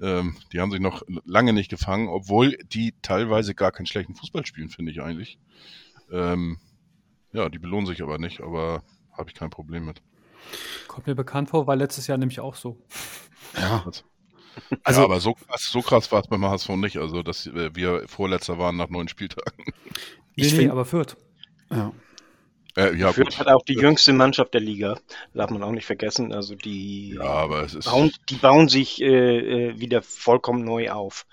ähm, die haben sich noch lange nicht gefangen, obwohl die teilweise gar keinen schlechten Fußball spielen, finde ich eigentlich. Ähm, ja, die belohnen sich aber nicht, aber habe ich kein Problem mit. Kommt mir bekannt vor, war letztes Jahr nämlich auch so. Ja. Also, ja, aber so krass, so krass war es beim HSV nicht. Also, dass wir Vorletzter waren nach neun Spieltagen. Nee, Ich nee, find- aber Fürth. Ja. Äh, ja, Fürth gut. hat auch die jüngste Mannschaft der Liga. Darf man auch nicht vergessen. Also die, Ja, aber es ist. bauen, die bauen sich äh, äh, wieder vollkommen neu auf.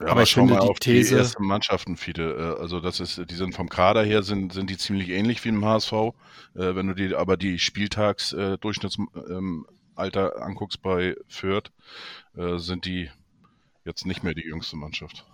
Ja, Aber ich schau finde, mal die auf These- die ersten Mannschaften viele, äh, also das ist, die sind vom Kader her sind sind die ziemlich ähnlich wie im HSV. Äh, wenn du dir aber die Spieltags äh, Durchschnittsalter ähm, Alter anguckst bei Fürth, äh, sind die jetzt nicht mehr die jüngste Mannschaft.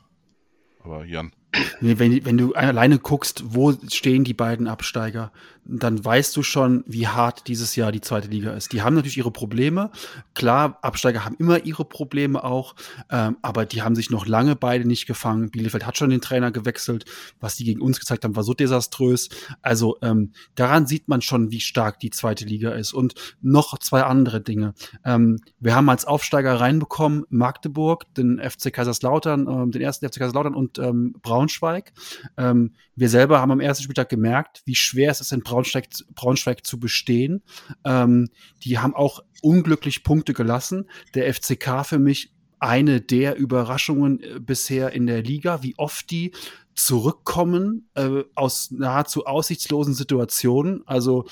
Aber Jan, wenn, wenn du alleine guckst, wo stehen die beiden Absteiger, dann weißt du schon, wie hart dieses Jahr die zweite Liga ist. Die haben natürlich ihre Probleme. Klar, Absteiger haben immer ihre Probleme auch, ähm, aber die haben sich noch lange beide nicht gefangen. Bielefeld hat schon den Trainer gewechselt. Was die gegen uns gezeigt haben, war so desaströs. Also ähm, daran sieht man schon, wie stark die zweite Liga ist. Und noch zwei andere Dinge. Ähm, wir haben als Aufsteiger reinbekommen Magdeburg, den FC Kaiserslautern, ähm, den ersten FC Kaiserslautern und ähm, Braunschweig. Ähm, wir selber haben am ersten Spieltag gemerkt, wie schwer es ist, in Braunschweig, Braunschweig zu bestehen. Ähm, die haben auch unglücklich Punkte gelassen. Der FCK für mich eine der Überraschungen äh, bisher in der Liga, wie oft die zurückkommen äh, aus nahezu aussichtslosen Situationen. Also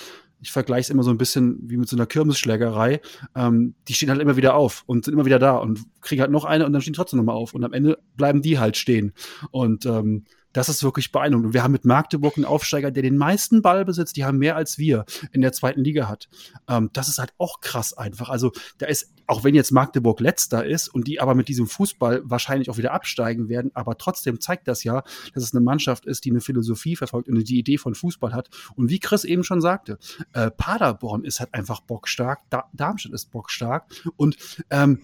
ich vergleiche es immer so ein bisschen wie mit so einer Kirmesschlägerei. Ähm, die stehen halt immer wieder auf und sind immer wieder da und kriegen halt noch eine und dann stehen trotzdem nochmal auf. Und am Ende bleiben die halt stehen. Und ähm, das ist wirklich beeindruckend. Und wir haben mit Magdeburg einen Aufsteiger, der den meisten Ballbesitz, die haben mehr als wir in der zweiten Liga hat. Ähm, das ist halt auch krass einfach. Also da ist, auch wenn jetzt Magdeburg letzter ist und die aber mit diesem Fußball wahrscheinlich auch wieder absteigen werden, aber trotzdem zeigt das ja, dass es eine Mannschaft ist, die eine Philosophie verfolgt und die Idee von Fußball hat. Und wie Chris eben schon sagte, äh, Paderborn ist halt einfach bockstark, da Darmstadt ist bockstark und ähm,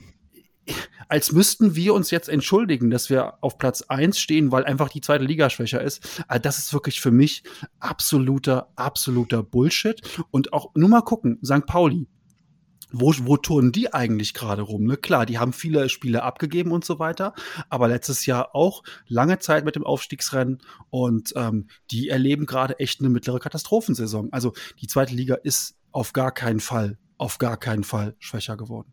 als müssten wir uns jetzt entschuldigen, dass wir auf Platz eins stehen, weil einfach die zweite Liga schwächer ist. Also das ist wirklich für mich absoluter, absoluter Bullshit. Und auch nur mal gucken, St. Pauli. Wo, wo turnen die eigentlich gerade rum? Ne? Klar, die haben viele Spiele abgegeben und so weiter, aber letztes Jahr auch lange Zeit mit dem Aufstiegsrennen und ähm, die erleben gerade echt eine mittlere Katastrophensaison. Also die zweite Liga ist auf gar keinen Fall, auf gar keinen Fall schwächer geworden.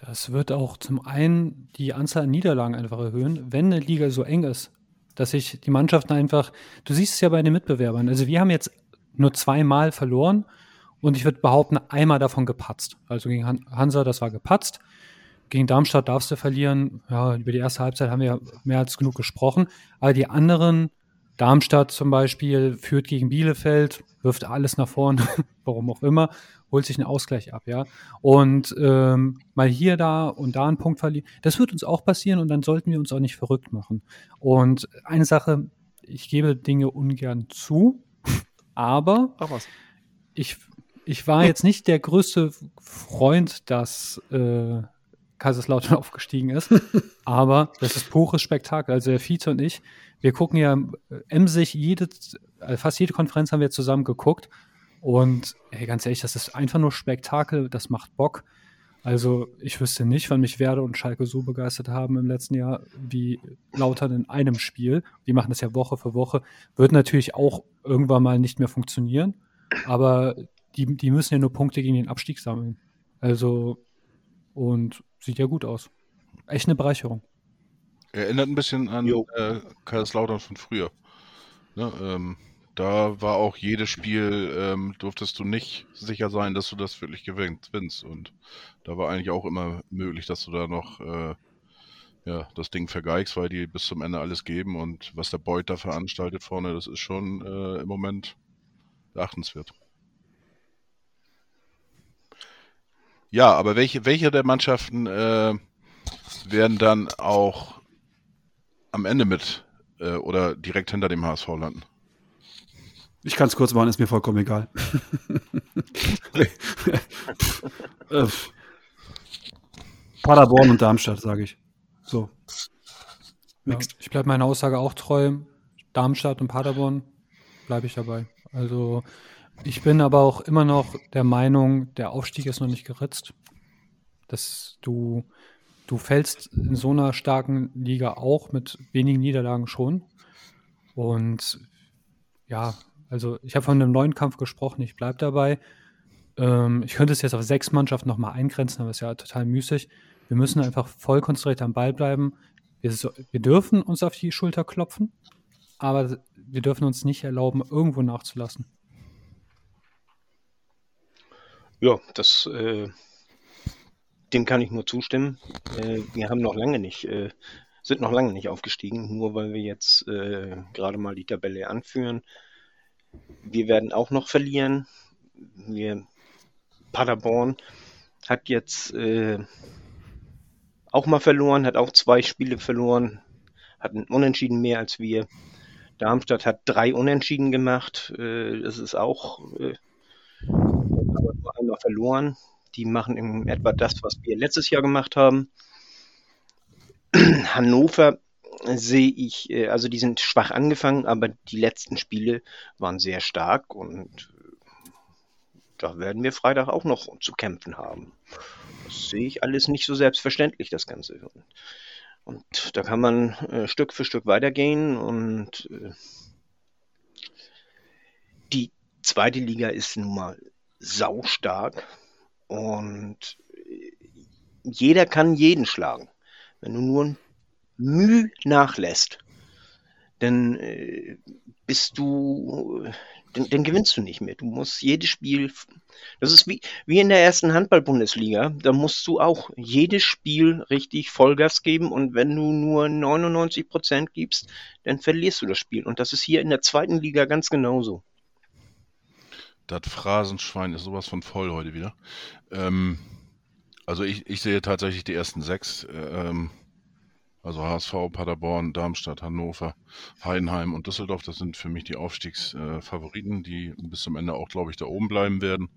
Das wird auch zum einen die Anzahl an Niederlagen einfach erhöhen, wenn eine Liga so eng ist, dass sich die Mannschaften einfach, du siehst es ja bei den Mitbewerbern, also wir haben jetzt nur zweimal verloren und ich würde behaupten, einmal davon gepatzt. Also gegen Han Hansa, das war gepatzt. Gegen Darmstadt darfst du verlieren. Ja, über die erste Halbzeit haben wir mehr als genug gesprochen. Aber die anderen, Darmstadt zum Beispiel, führt gegen Bielefeld, wirft alles nach vorn, warum auch immer, holt sich einen Ausgleich ab, ja. Und ähm, mal hier, da und da einen Punkt verlieren, das wird uns auch passieren und dann sollten wir uns auch nicht verrückt machen. Und eine Sache, ich gebe Dinge ungern zu, aber ich, ich war jetzt nicht der größte Freund, dass äh, Kaiserslautern aufgestiegen ist, aber das ist pures Spektakel. Also der Vize und ich, wir gucken ja äh, emsig jede, äh, fast jede Konferenz haben wir zusammen geguckt und ey, ganz ehrlich, das ist einfach nur Spektakel, das macht Bock. Also ich wüsste nicht, wann mich Werder und Schalke so begeistert haben im letzten Jahr wie Lautern in einem Spiel. Die machen das ja Woche für Woche. Wird natürlich auch irgendwann mal nicht mehr funktionieren, aber die, die müssen ja nur Punkte gegen den Abstieg sammeln. Also und sieht ja gut aus. Echt eine Bereicherung. Erinnert ein bisschen an Jo. äh, Kaiserslautern von früher. Ne, ähm, da war auch jedes Spiel, ähm, durftest du nicht sicher sein, dass du das wirklich gewinn- gewinnst. Und da war eigentlich auch immer möglich, dass du da noch äh, ja, das Ding vergeigst, weil die bis zum Ende alles geben und was der Beut da veranstaltet vorne, das ist schon äh, im Moment beachtenswert. Ja, aber welche, welche der Mannschaften äh, werden dann auch am Ende mit äh, oder direkt hinter dem HSV landen? Ich kann es kurz machen, ist mir vollkommen egal. Äh, Paderborn und Darmstadt, sage ich. So. Ja, ich bleibe meiner Aussage auch treu. Darmstadt und Paderborn bleibe ich dabei. Also ich bin aber auch immer noch der Meinung, der Aufstieg ist noch nicht geritzt. Dass du, du fällst in so einer starken Liga auch mit wenigen Niederlagen schon. Und ja, also ich habe von einem neuen Kampf gesprochen, ich bleibe dabei. Ähm, ich könnte es jetzt auf sechs Mannschaften nochmal eingrenzen, aber es ist ja total müßig. Wir müssen einfach voll konzentriert am Ball bleiben. Wir, so, wir dürfen uns auf die Schulter klopfen, aber wir dürfen uns nicht erlauben, irgendwo nachzulassen. Ja, das, äh, dem kann ich nur zustimmen. Äh, wir haben noch lange nicht, äh, sind noch lange nicht aufgestiegen, nur weil wir jetzt äh, gerade mal die Tabelle anführen. Wir werden auch noch verlieren. Wir, Paderborn hat jetzt äh, auch mal verloren, hat auch zwei Spiele verloren, hat einen Unentschieden mehr als wir. Darmstadt hat drei Unentschieden gemacht. Äh, das ist auch äh, nur einmal verloren. Die machen in etwa das, was wir letztes Jahr gemacht haben. Hannover sehe ich, äh, also die sind schwach angefangen, aber die letzten Spiele waren sehr stark und äh, da werden wir Freitag auch noch zu kämpfen haben. Das sehe ich alles nicht so selbstverständlich, das Ganze. Und, und da kann man äh, Stück für Stück weitergehen und äh, die zweite Liga ist nun mal saustark und äh, jeder kann jeden schlagen. Wenn du nur ein Mühe nachlässt, dann äh, bist du, dann, dann gewinnst du nicht mehr. Du musst jedes Spiel, das ist wie, wie in der ersten Handball-Bundesliga, da musst du auch jedes Spiel richtig Vollgas geben und wenn du nur 99 Prozent gibst, dann verlierst du das Spiel. Und das ist hier in der zweiten Liga ganz genauso. Das Phrasenschwein ist sowas von voll heute wieder. Ähm, also ich, ich sehe tatsächlich die ersten sechs. Ähm, also HSV, Paderborn, Darmstadt, Hannover, Heidenheim und Düsseldorf. Das sind für mich die Aufstiegsfavoriten, die bis zum Ende auch, glaube ich, da oben bleiben werden.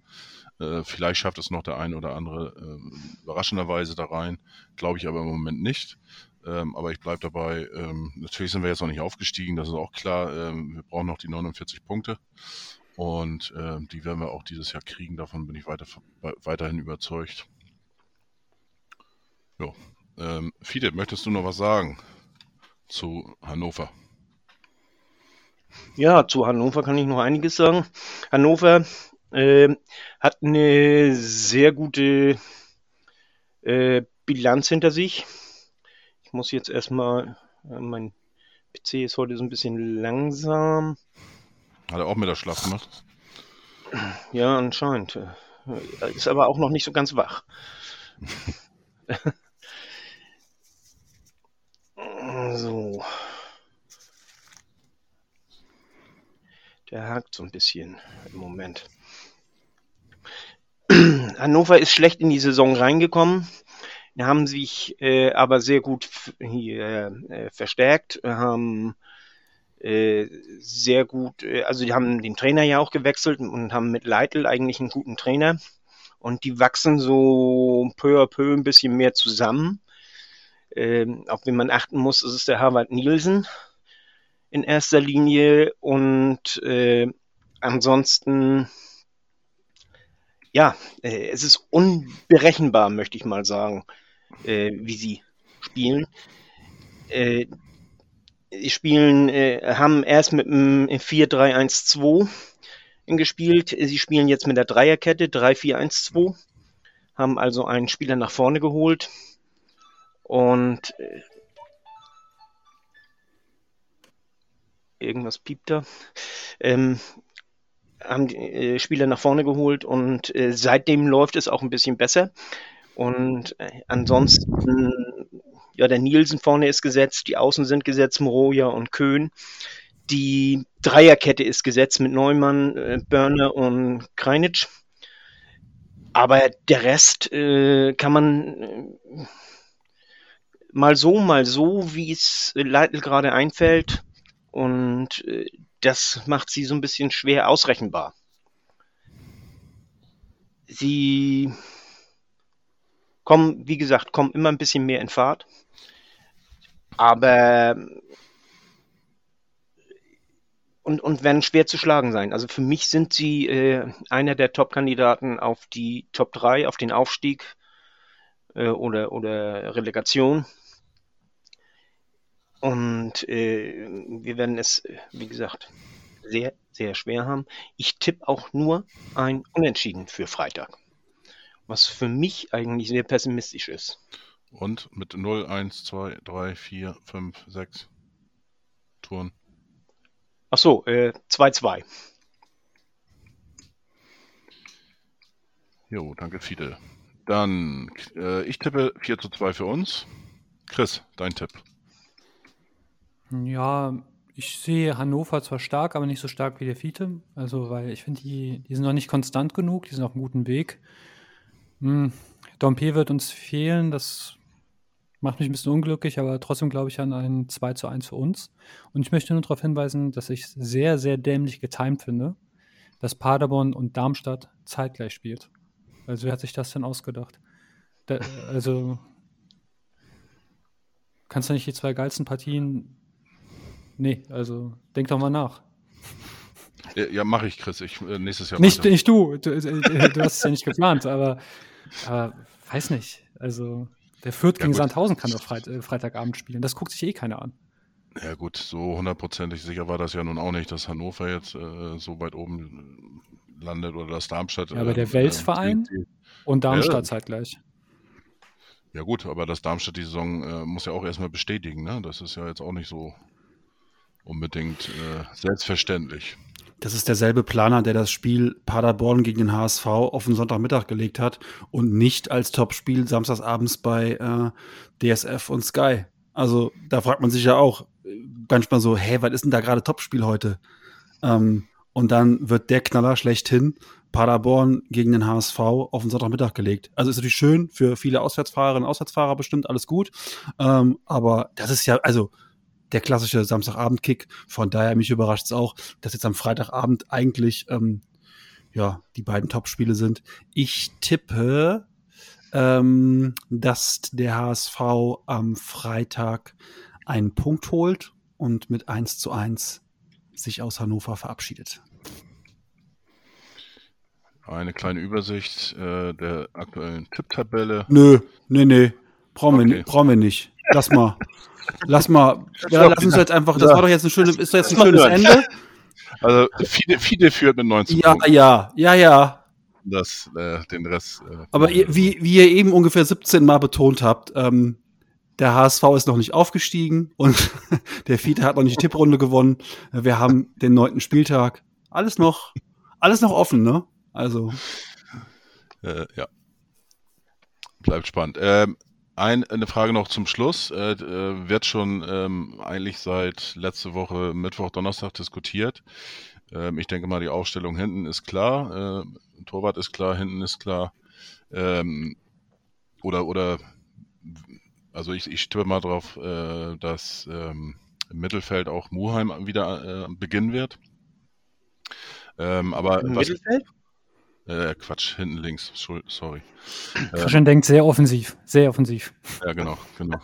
Äh, vielleicht schafft es noch der eine oder andere äh, überraschenderweise da rein. Glaube ich aber im Moment nicht. Ähm, aber ich bleibe dabei. Ähm, natürlich sind wir jetzt noch nicht aufgestiegen, das ist auch klar. Ähm, wir brauchen noch die 49 Punkte. Und äh, die werden wir auch dieses Jahr kriegen. Davon bin ich weiter, weiterhin überzeugt. Jo. Ähm, Fide, möchtest du noch was sagen zu Hannover? Ja, zu Hannover kann ich noch einiges sagen. Hannover äh, hat eine sehr gute äh, Bilanz hinter sich. Ich muss jetzt erstmal, äh, mein PC ist heute so ein bisschen langsam. Hat er auch mit der Schlaf gemacht? Ja, anscheinend. Ist aber auch noch nicht so ganz wach. So. Der hakt so ein bisschen im Moment. Hannover ist schlecht in die Saison reingekommen, haben sich äh, aber sehr gut hier äh, verstärkt, haben äh, sehr gut, äh, also die haben den Trainer ja auch gewechselt und haben mit Leitl eigentlich einen guten Trainer und die wachsen so peu à peu ein bisschen mehr zusammen. Ähm, auf wen man achten muss, ist es der Harvard Nielsen in erster Linie und äh, ansonsten ja, äh, es ist unberechenbar, möchte ich mal sagen, äh, wie sie spielen. Äh, sie spielen, äh, haben erst mit dem 4-3-1-2 gespielt. Sie spielen jetzt mit der Dreierkette 3-4-1-2, haben also einen Spieler nach vorne geholt und äh, irgendwas piept da. Ähm, haben die äh, Spieler nach vorne geholt und äh, seitdem läuft es auch ein bisschen besser. Und äh, ansonsten, Ja, der Nielsen vorne ist gesetzt, die Außen sind gesetzt, Moroja und Köhn. Die Dreierkette ist gesetzt mit Neumann, äh, Börner und Kreinitsch. Aber der Rest kann man mal so, mal so, wie es Leitl gerade einfällt. Und äh, das macht sie so ein bisschen schwer ausrechenbar. Sie kommen, wie gesagt, kommen immer ein bisschen mehr in Fahrt. Aber und, und werden schwer zu schlagen sein. Also für mich sind sie äh, einer der Top-Kandidaten auf die Top 3, auf den Aufstieg äh, oder, oder Relegation. Und äh, wir werden es, wie gesagt, sehr, sehr schwer haben. Ich tippe auch nur ein Unentschieden für Freitag. Was für mich eigentlich sehr pessimistisch ist. Und mit 0, 1, 2, 3, 4, 5, 6 Touren. Ach so, äh, 2-2. Jo, danke Fidel. Dann, äh, ich tippe 4 zu 2 für uns. Chris, dein Tipp. Ja, ich sehe Hannover zwar stark, aber nicht so stark wie der Fiete. Also, weil ich finde, die, die sind noch nicht konstant genug, die sind auf einem guten Weg. Hm, Dompe wird uns fehlen, das macht mich ein bisschen unglücklich, aber trotzdem glaube ich an ein 2 zu 1 für uns. Und ich möchte nur darauf hinweisen, dass ich sehr, sehr dämlich getimt finde, dass Paderborn und Darmstadt zeitgleich spielt. Also wer hat sich das denn ausgedacht? Da, also kannst du nicht die zwei geilsten Partien. Nee, also denk doch mal nach. Ja, ja mache ich, Chris. Ich, äh, nächstes Jahr. Nicht, nicht du. Du, äh, du hast es ja nicht geplant, aber, aber weiß nicht. Also der Fürth Ja, gegen gut. Sandhausen kann doch Freit äh, Freitagabend spielen. Das guckt sich eh keiner an. Ja gut, so hundertprozentig sicher war das ja nun auch nicht, dass Hannover jetzt äh, so weit oben äh, landet oder dass Darmstadt. Ja, aber der äh, Welsverein? die- Und Darmstadt Ja. zeitgleich. Ja gut, aber das Darmstadt die Saison äh, muss ja auch erstmal bestätigen, ne? Das ist ja jetzt auch nicht so unbedingt äh, selbstverständlich. Das ist derselbe Planer, der das Spiel Paderborn gegen den HSV auf den Sonntagmittag gelegt hat und nicht als Topspiel samstagsabends bei äh, DSF und Sky. Also da fragt man sich ja auch äh, manchmal so, hä, was ist denn da gerade Topspiel heute? Ähm, und dann wird der Knaller schlechthin Paderborn gegen den HSV auf den Sonntagmittag gelegt. Also ist natürlich schön für viele Auswärtsfahrerinnen und Auswärtsfahrer bestimmt, alles gut. Ähm, aber das ist ja, also der klassische Samstagabend-Kick. Von daher mich überrascht es auch, dass jetzt am Freitagabend eigentlich ähm, ja die beiden Topspiele sind. Ich tippe, ähm, dass der HSV am Freitag einen Punkt holt und mit 1 zu 1 sich aus Hannover verabschiedet. Eine kleine Übersicht äh, der aktuellen Tipptabelle. Nö, nee, nee. Brauchen, wir, Okay. ni- brauchen wir nicht. Lass mal. Lass mal. Ja, lass uns jetzt einfach. Das war doch jetzt ein schönes, ist jetzt ein schönes hören. Ende. Also Fide, Fide führt mit 19 Ja, Punkten. ja, ja, ja. Das, äh, den Rest. Äh, Aber ihr, wie, wie ihr eben ungefähr 17 Mal betont habt, ähm, der HSV ist noch nicht aufgestiegen und der Fiete hat noch nicht die Tipprunde gewonnen. Wir haben den neunten Spieltag. Alles noch, alles noch offen, ne? Also, Äh, ja. Bleibt spannend. Ähm, ein, eine Frage noch zum Schluss. Äh, äh, wird schon ähm, eigentlich seit letzte Woche Mittwoch, Donnerstag diskutiert. Ähm, ich denke mal, die Aufstellung hinten ist klar. Äh, Torwart ist klar, hinten ist klar. Ähm, oder, oder, also ich, ich tippe mal drauf, äh, dass ähm, im Mittelfeld auch Muheim wieder äh, beginnen wird. Ähm, aber Im was, Mittelfeld? Äh, Quatsch, hinten links, sorry. Christian denkt sehr offensiv, sehr offensiv. Ja, genau, genau.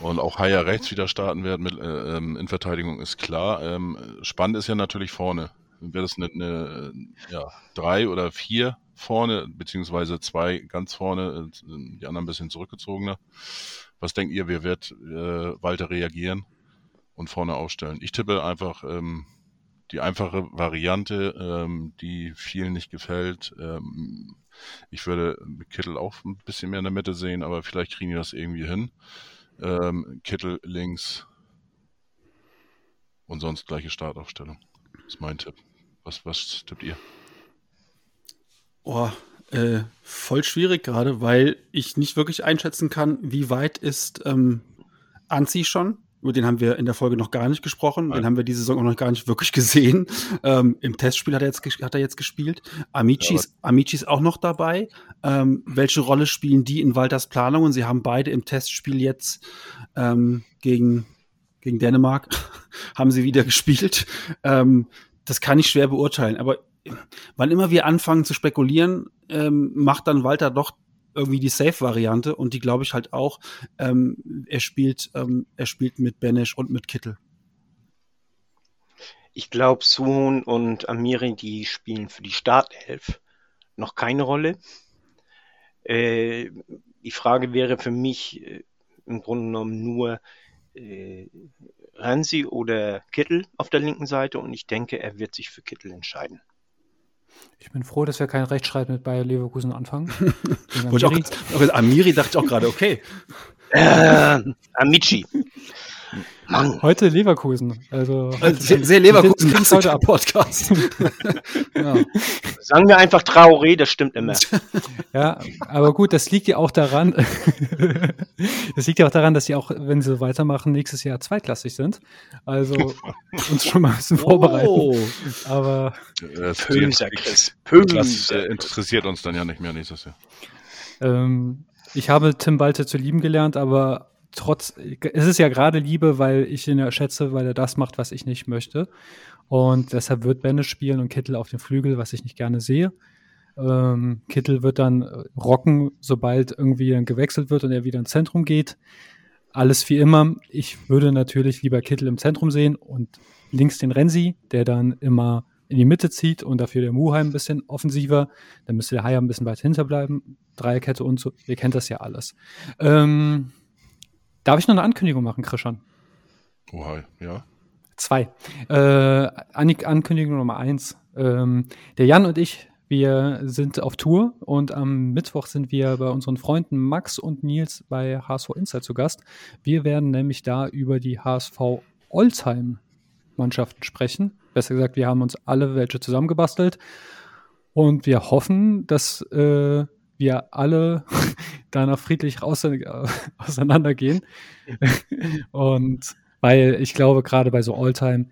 Und auch Haier rechts wieder starten wird mit, äh, ähm, in Verteidigung ist klar. Ähm, spannend ist ja natürlich vorne. Wird es eine, eine ja, drei oder vier vorne, beziehungsweise zwei ganz vorne, äh, die anderen ein bisschen zurückgezogener. Was denkt ihr, wer wird äh, Walter reagieren und vorne aufstellen? Ich tippe einfach ähm, die einfache Variante, ähm, die vielen nicht gefällt. Ähm, ich würde Kittel auch ein bisschen mehr in der Mitte sehen, aber vielleicht kriegen die das irgendwie hin. Ähm, Kittel links und sonst gleiche Startaufstellung. Das ist mein Tipp. Was, was tippt ihr? oh, Äh, voll schwierig gerade, weil ich nicht wirklich einschätzen kann, wie weit ist ähm, Anzi schon. Über den haben wir in der Folge noch gar nicht gesprochen. Nein. Den haben wir diese Saison auch noch gar nicht wirklich gesehen. Ähm, Im Testspiel hat er jetzt, hat er jetzt gespielt. Amici, Ja, ist, Amici ist auch noch dabei. Ähm, welche Rolle spielen die in Walters Planung? Und sie haben beide im Testspiel jetzt ähm, gegen, gegen Dänemark haben sie wieder gespielt. Ähm, das kann ich schwer beurteilen. Aber wann immer wir anfangen zu spekulieren, ähm, macht dann Walter doch irgendwie die Safe-Variante und die glaube ich halt auch. Ähm, er spielt, ähm, er spielt mit Benesch und mit Kittel. Ich glaube, Suhon und Amiri, die spielen für die Startelf noch keine Rolle. Äh, die Frage wäre für mich äh, im Grunde genommen nur äh, Ransi oder Kittel auf der linken Seite und ich denke, er wird sich für Kittel entscheiden. Ich bin froh, dass wir kein Rechtsstreit mit Bayer Leverkusen anfangen. Amiri. auch, auch Amiri dachte ich auch gerade, okay. Äh, Amici. Mann, Heute Leverkusen. Also Also sehr, sehr Leverkusen Klingt heute ab. Podcast. ja. sagen wir einfach Traoré, das stimmt immer. Ja, aber gut, das liegt ja auch daran, das liegt ja auch daran, dass sie auch, wenn sie so weitermachen, nächstes Jahr zweitklassig sind. Also uns schon mal ein bisschen vorbereiten. Oh. Aber Das, das Pömser. äh, interessiert uns dann ja nicht mehr nächstes Jahr. ähm, ich habe Tim Walter zu lieben gelernt, aber trotz, es ist ja gerade Liebe, weil ich ihn ja schätze, weil er das macht, was ich nicht möchte. Und deshalb wird Benne spielen und Kittel auf dem Flügel, was ich nicht gerne sehe. Ähm, Kittel wird dann äh, rocken, sobald irgendwie dann gewechselt wird und er wieder ins Zentrum geht. Alles wie immer. Ich würde natürlich lieber Kittel im Zentrum sehen und links den Renzi, der dann immer in die Mitte zieht und dafür der Muheim ein bisschen offensiver. Dann müsste der Haier ein bisschen weit hinterbleiben. Dreierkette und so. Ihr kennt das ja alles. Ähm, darf ich noch eine Ankündigung machen, Christian? Oha, ja. Zwei. Äh, An Ankündigung Nummer eins. Ähm, der Jan und ich, wir sind auf Tour und am Mittwoch sind wir bei unseren Freunden Max und Nils bei HSV Insight zu Gast. Wir werden nämlich da über die HSV Olsheim Mannschaften sprechen. Besser gesagt, wir haben uns alle welche zusammengebastelt und wir hoffen, dass äh, wir alle danach friedlich raus, äh, auseinandergehen. und weil ich glaube, gerade bei so Alltime,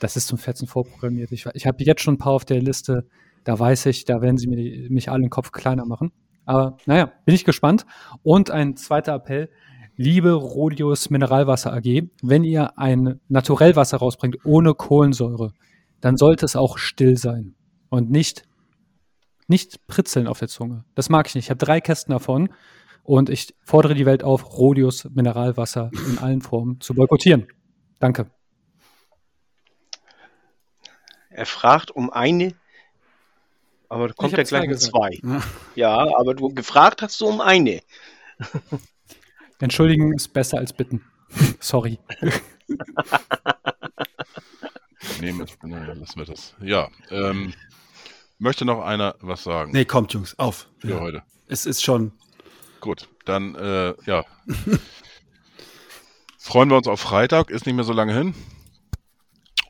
das ist zum Fetzen vorprogrammiert. Ich, ich habe jetzt schon ein paar auf der Liste, da weiß ich, da werden sie mir mich alle den Kopf kleiner machen. Aber naja, bin ich gespannt. Und ein zweiter Appell. Liebe Rodius Mineralwasser AG, wenn ihr ein Naturellwasser rausbringt ohne Kohlensäure, dann sollte es auch still sein und nicht, nicht pritzeln auf der Zunge. Das mag ich nicht. Ich habe drei Kästen davon und ich fordere die Welt auf, Rodius Mineralwasser in allen Formen zu boykottieren. Danke. Er fragt um eine, aber da kommt er gleich zwei mit zwei. Ja. Ja, aber du gefragt hast du um eine. Entschuldigen ist besser als bitten. Sorry. Nehmen wir, lassen wir das. Ja, ähm, möchte noch einer was sagen Nee, kommt, Jungs, auf. für Ja. heute? Es ist schon. Gut, dann, äh, ja. Freuen wir uns auf Freitag, ist nicht mehr so lange hin.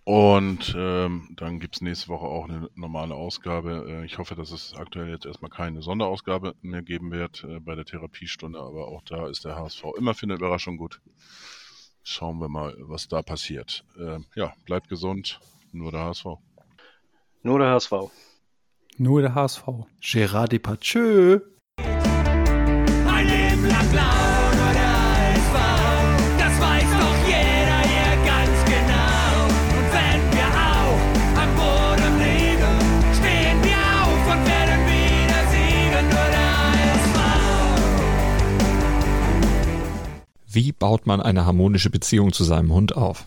Und ähm, dann gibt es nächste Woche auch eine normale Ausgabe. Äh, ich hoffe, dass es aktuell jetzt erstmal keine Sonderausgabe mehr geben wird äh, bei der Therapiestunde, aber auch da ist der HSV immer für eine Überraschung gut. Schauen wir mal, was da passiert. Ähm, ja, bleibt gesund, nur der HSV. Nur der HSV. Nur der HSV. Gérard Depardieu. Ein Leben lang blau nur der HSV. Das weiß doch jeder hier ganz genau. Und wenn wir auch am Boden liegen, stehen wir auf und werden wieder siegen. Nur der HSV. Wie baut man eine harmonische Beziehung zu seinem Hund auf?